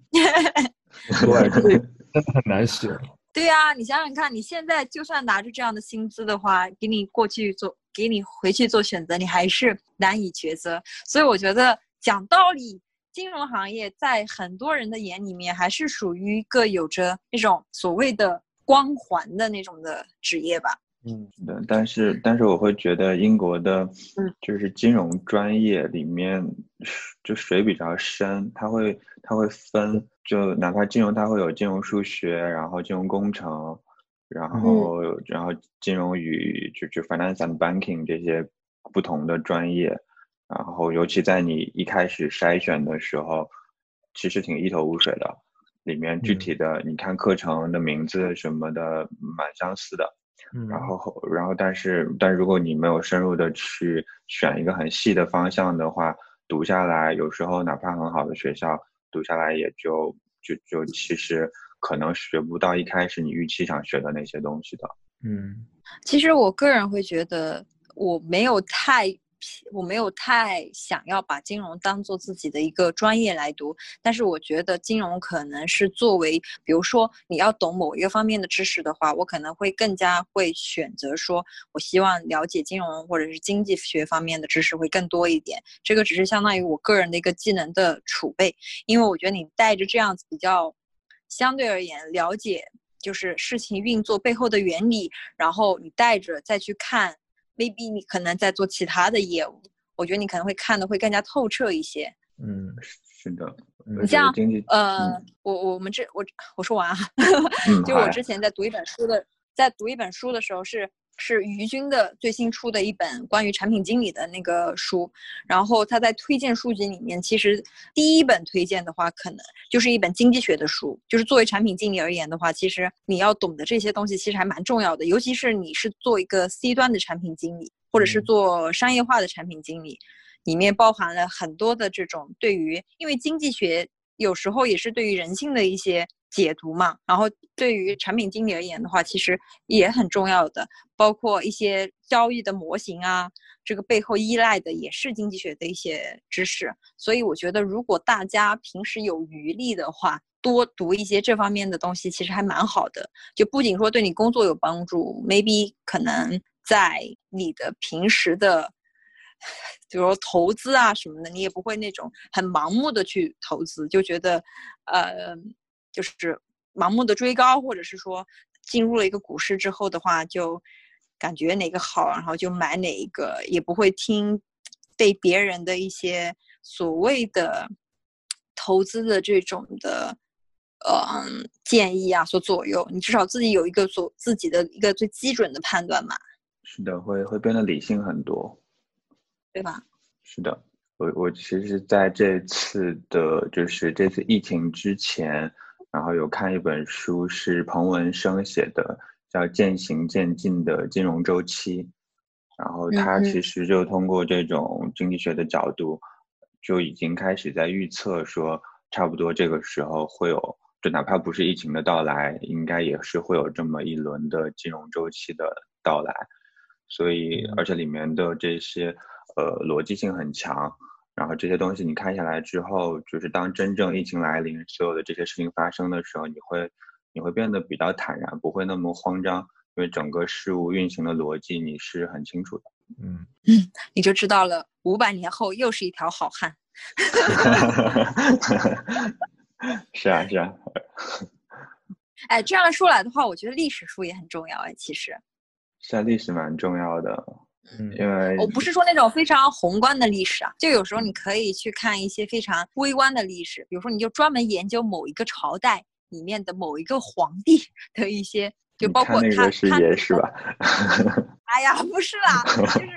Speaker 3: 对，这真 的很难选。
Speaker 1: 对呀、你想想看，你现在就算拿着这样的薪资的话，给你过去做，给你回去做选择，你还是难以抉择。所以我觉得讲道理，金融行业在很多人的眼里面还是属于一个有着那种所谓的光环的那种的职业吧。
Speaker 3: 嗯，
Speaker 2: 是的，但是但是我会觉得英国的
Speaker 1: 嗯，
Speaker 2: 就是金融专业里面就水比较深，它会它会分，就哪怕金融它会有金融数学，然后金融工程，然后然后金融与就就 finance and banking 这些不同的专业，然后尤其在你一开始筛选的时候，其实挺一头雾水的，里面具
Speaker 3: 嗯。
Speaker 2: 体的你看课程的名字什么的蛮相似的。
Speaker 3: 嗯
Speaker 2: 然后后，然后但是，但如果你没有深入的去选一个很细的方向的话，读下来，有时候哪怕很好的学校，读下来也就就就其实可能学不到一开始你预期想学的那些东西的。
Speaker 3: 嗯
Speaker 1: 其实我个人会觉得，我没有太，我没有太想要把金融当做自己的一个专业来读，但是我觉得金融可能是作为，比如说你要懂某一个方面的知识的话，我可能会更加会选择说，我希望了解金融或者是经济学方面的知识会更多一点。这个只是相当于我个人的一个技能的储备，因为我觉得你带着这样子比较相对而言了解。就是事情运作背后的原理，然后你带着再去看，maybe 你可能在做其他的业务，我觉得你可能会看的会更加透彻一些。
Speaker 3: 嗯
Speaker 2: 是的，
Speaker 3: 嗯
Speaker 2: 我觉得
Speaker 1: 像，呃，
Speaker 2: 嗯
Speaker 1: 我我们这我我说完啊，
Speaker 2: 嗯，
Speaker 1: 就我之前在读一本书的，在读一本书的时候是是于军的最新出的一本关于产品经理的那个书，然后他在推荐书籍里面，其实第一本推荐的话，可能就是一本经济学的书，就是作为产品经理而言的话，其实你要懂得这些东西，其实还蛮重要的，尤其是你是做一个 C 端的产品经理，或者是
Speaker 3: 嗯。
Speaker 1: 做商业化的产品经理。里面包含了很多的这种对于，因为经济学有时候也是对于人性的一些解读嘛，然后对于产品经理而言的话，其实也很重要的，包括一些交易的模型啊，这个背后依赖的也是经济学的一些知识。所以我觉得，如果大家平时有余力的话，多读一些这方面的东西，其实还蛮好的。就不仅说对你工作有帮助，maybe 可能在你的平时的。比如说投资啊什么的，你也不会那种很盲目的去投资，就觉得，呃，就是盲目的追高，或者是说进入了一个股市之后的话，就感觉哪个好，然后就买哪一个，也不会听被别人的一些所谓的投资的这种的。呃，建议啊，所左右，你至少自己有一个所自己的一个最基准的判断嘛，
Speaker 2: 是的，会会变得理性很多。
Speaker 1: 对吧？
Speaker 2: 是的，我我其实在这次的，就是这次疫情之前，然后有看一本书，是彭文生写的，叫《渐行渐近的金融周期》，然后他其实就通过这种经济学的角度，就已经开始在预测说，差不多这个时候会有，就哪怕不是疫情的到来，应该也是会有这么一轮的金融周期的到来，所以而且里面的这些。呃，逻辑性很强，然后这些东西你看下来之后，就是当真正疫情来临，所有的这些事情发生的时候，你会你会变得比较坦然，不会那么慌张，因为整个事物运行的逻辑你是很清楚的。
Speaker 3: 嗯，
Speaker 1: 你就知道了，五百年后又是一条好汉。
Speaker 2: 是啊，是啊。
Speaker 1: 哎，这样说来的话，我觉得历史书也很重要哎，其实。
Speaker 2: 是啊，历史蛮重要的，
Speaker 3: 嗯
Speaker 2: 因为
Speaker 1: 我不是说那种非常宏观的历史啊，就有时候你可以去看一些非常微观的历史，比如说你就专门研究某一个朝代里面的某一个皇帝 的一些，就包括他他
Speaker 2: 爷是吧？
Speaker 1: 哎呀，不是啦，就是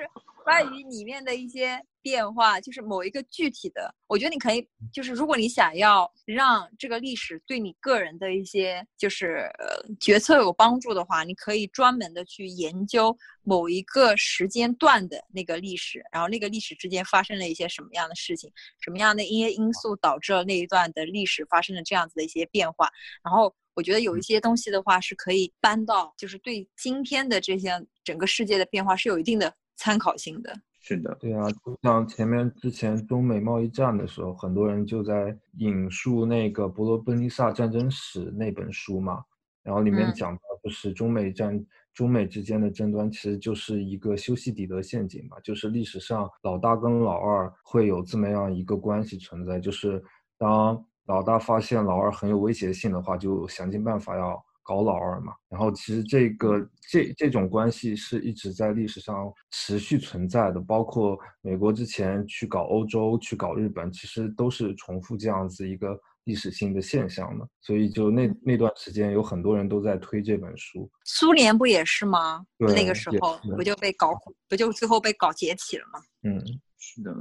Speaker 1: 关于里面的一些变化，就是某一个具体的，我觉得你可以，就是如果你想要让这个历史对你个人的一些就是呃决策有帮助的话，你可以专门的去研究某一个时间段的那个历史，然后那个历史之间发生了一些什么样的事情，什么样的一些因素导致了那一段的历史发生了这样子的一些变化，然后。我觉得有一些东西的话是可以搬到，就是对今天的这些整个世界的变化是有一定的参考性的。
Speaker 2: 是的，
Speaker 3: 对啊，就像前面之前中美贸易战的时候，很多人就在引述那个《伯罗奔尼撒战争史》那本书嘛，然后里面
Speaker 1: 嗯
Speaker 3: 讲到就是中美战。中美之间的争端其实就是一个修昔底德陷阱嘛，就是历史上老大跟老二会有这么样一个关系存在，就是当老大发现老二很有威胁性的话，就想尽办法要搞老二嘛。然后其实这个这这种关系是一直在历史上持续存在的，包括美国之前去搞欧洲、去搞日本，其实都是重复这样子一个历史性的现象的。所以就那那段时间，有很多人都在推这本书。
Speaker 1: 苏联不也是吗？那个时候不就被搞，不就最后被搞解体了吗？
Speaker 3: 嗯，
Speaker 2: 是的，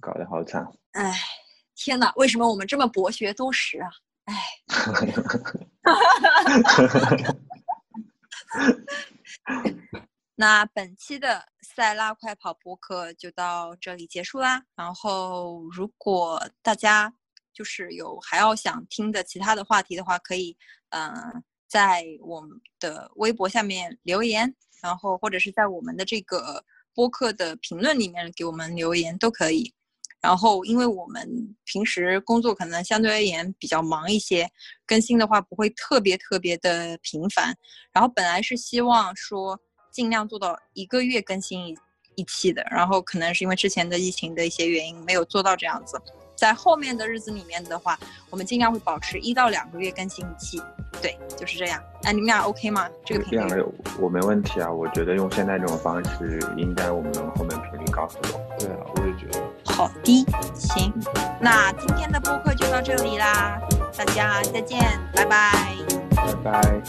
Speaker 2: 搞得好惨。
Speaker 1: 哎，天哪，为什么我们这么博学多识啊？哎，那本期的塞拉快跑播客就到这里结束啦。然后，如果大家就是有还要想听的其他的话题的话，可以嗯、在我们的微博下面留言，然后或者是在我们的这个播客的评论里面给我们留言都可以。然后，因为我们平时工作可能相对而言比较忙一些，更新的话不会特别特别的频繁。然后本来是希望说尽量做到一个月更新一一期的，然后可能是因为之前的疫情的一些原因没有做到这样子。在后面的日子里面的话，我们尽量会保持一到两个月更新一期。对，就是这样。哎，你们俩 OK 吗？这个频率？
Speaker 2: 这样我没问题啊，我觉得用现在这种方式，应该我们能后面频率高很多。
Speaker 3: 对啊，我。
Speaker 1: 好的，行，那今天的播客就到这里啦，大家再见，拜拜。
Speaker 2: 拜拜。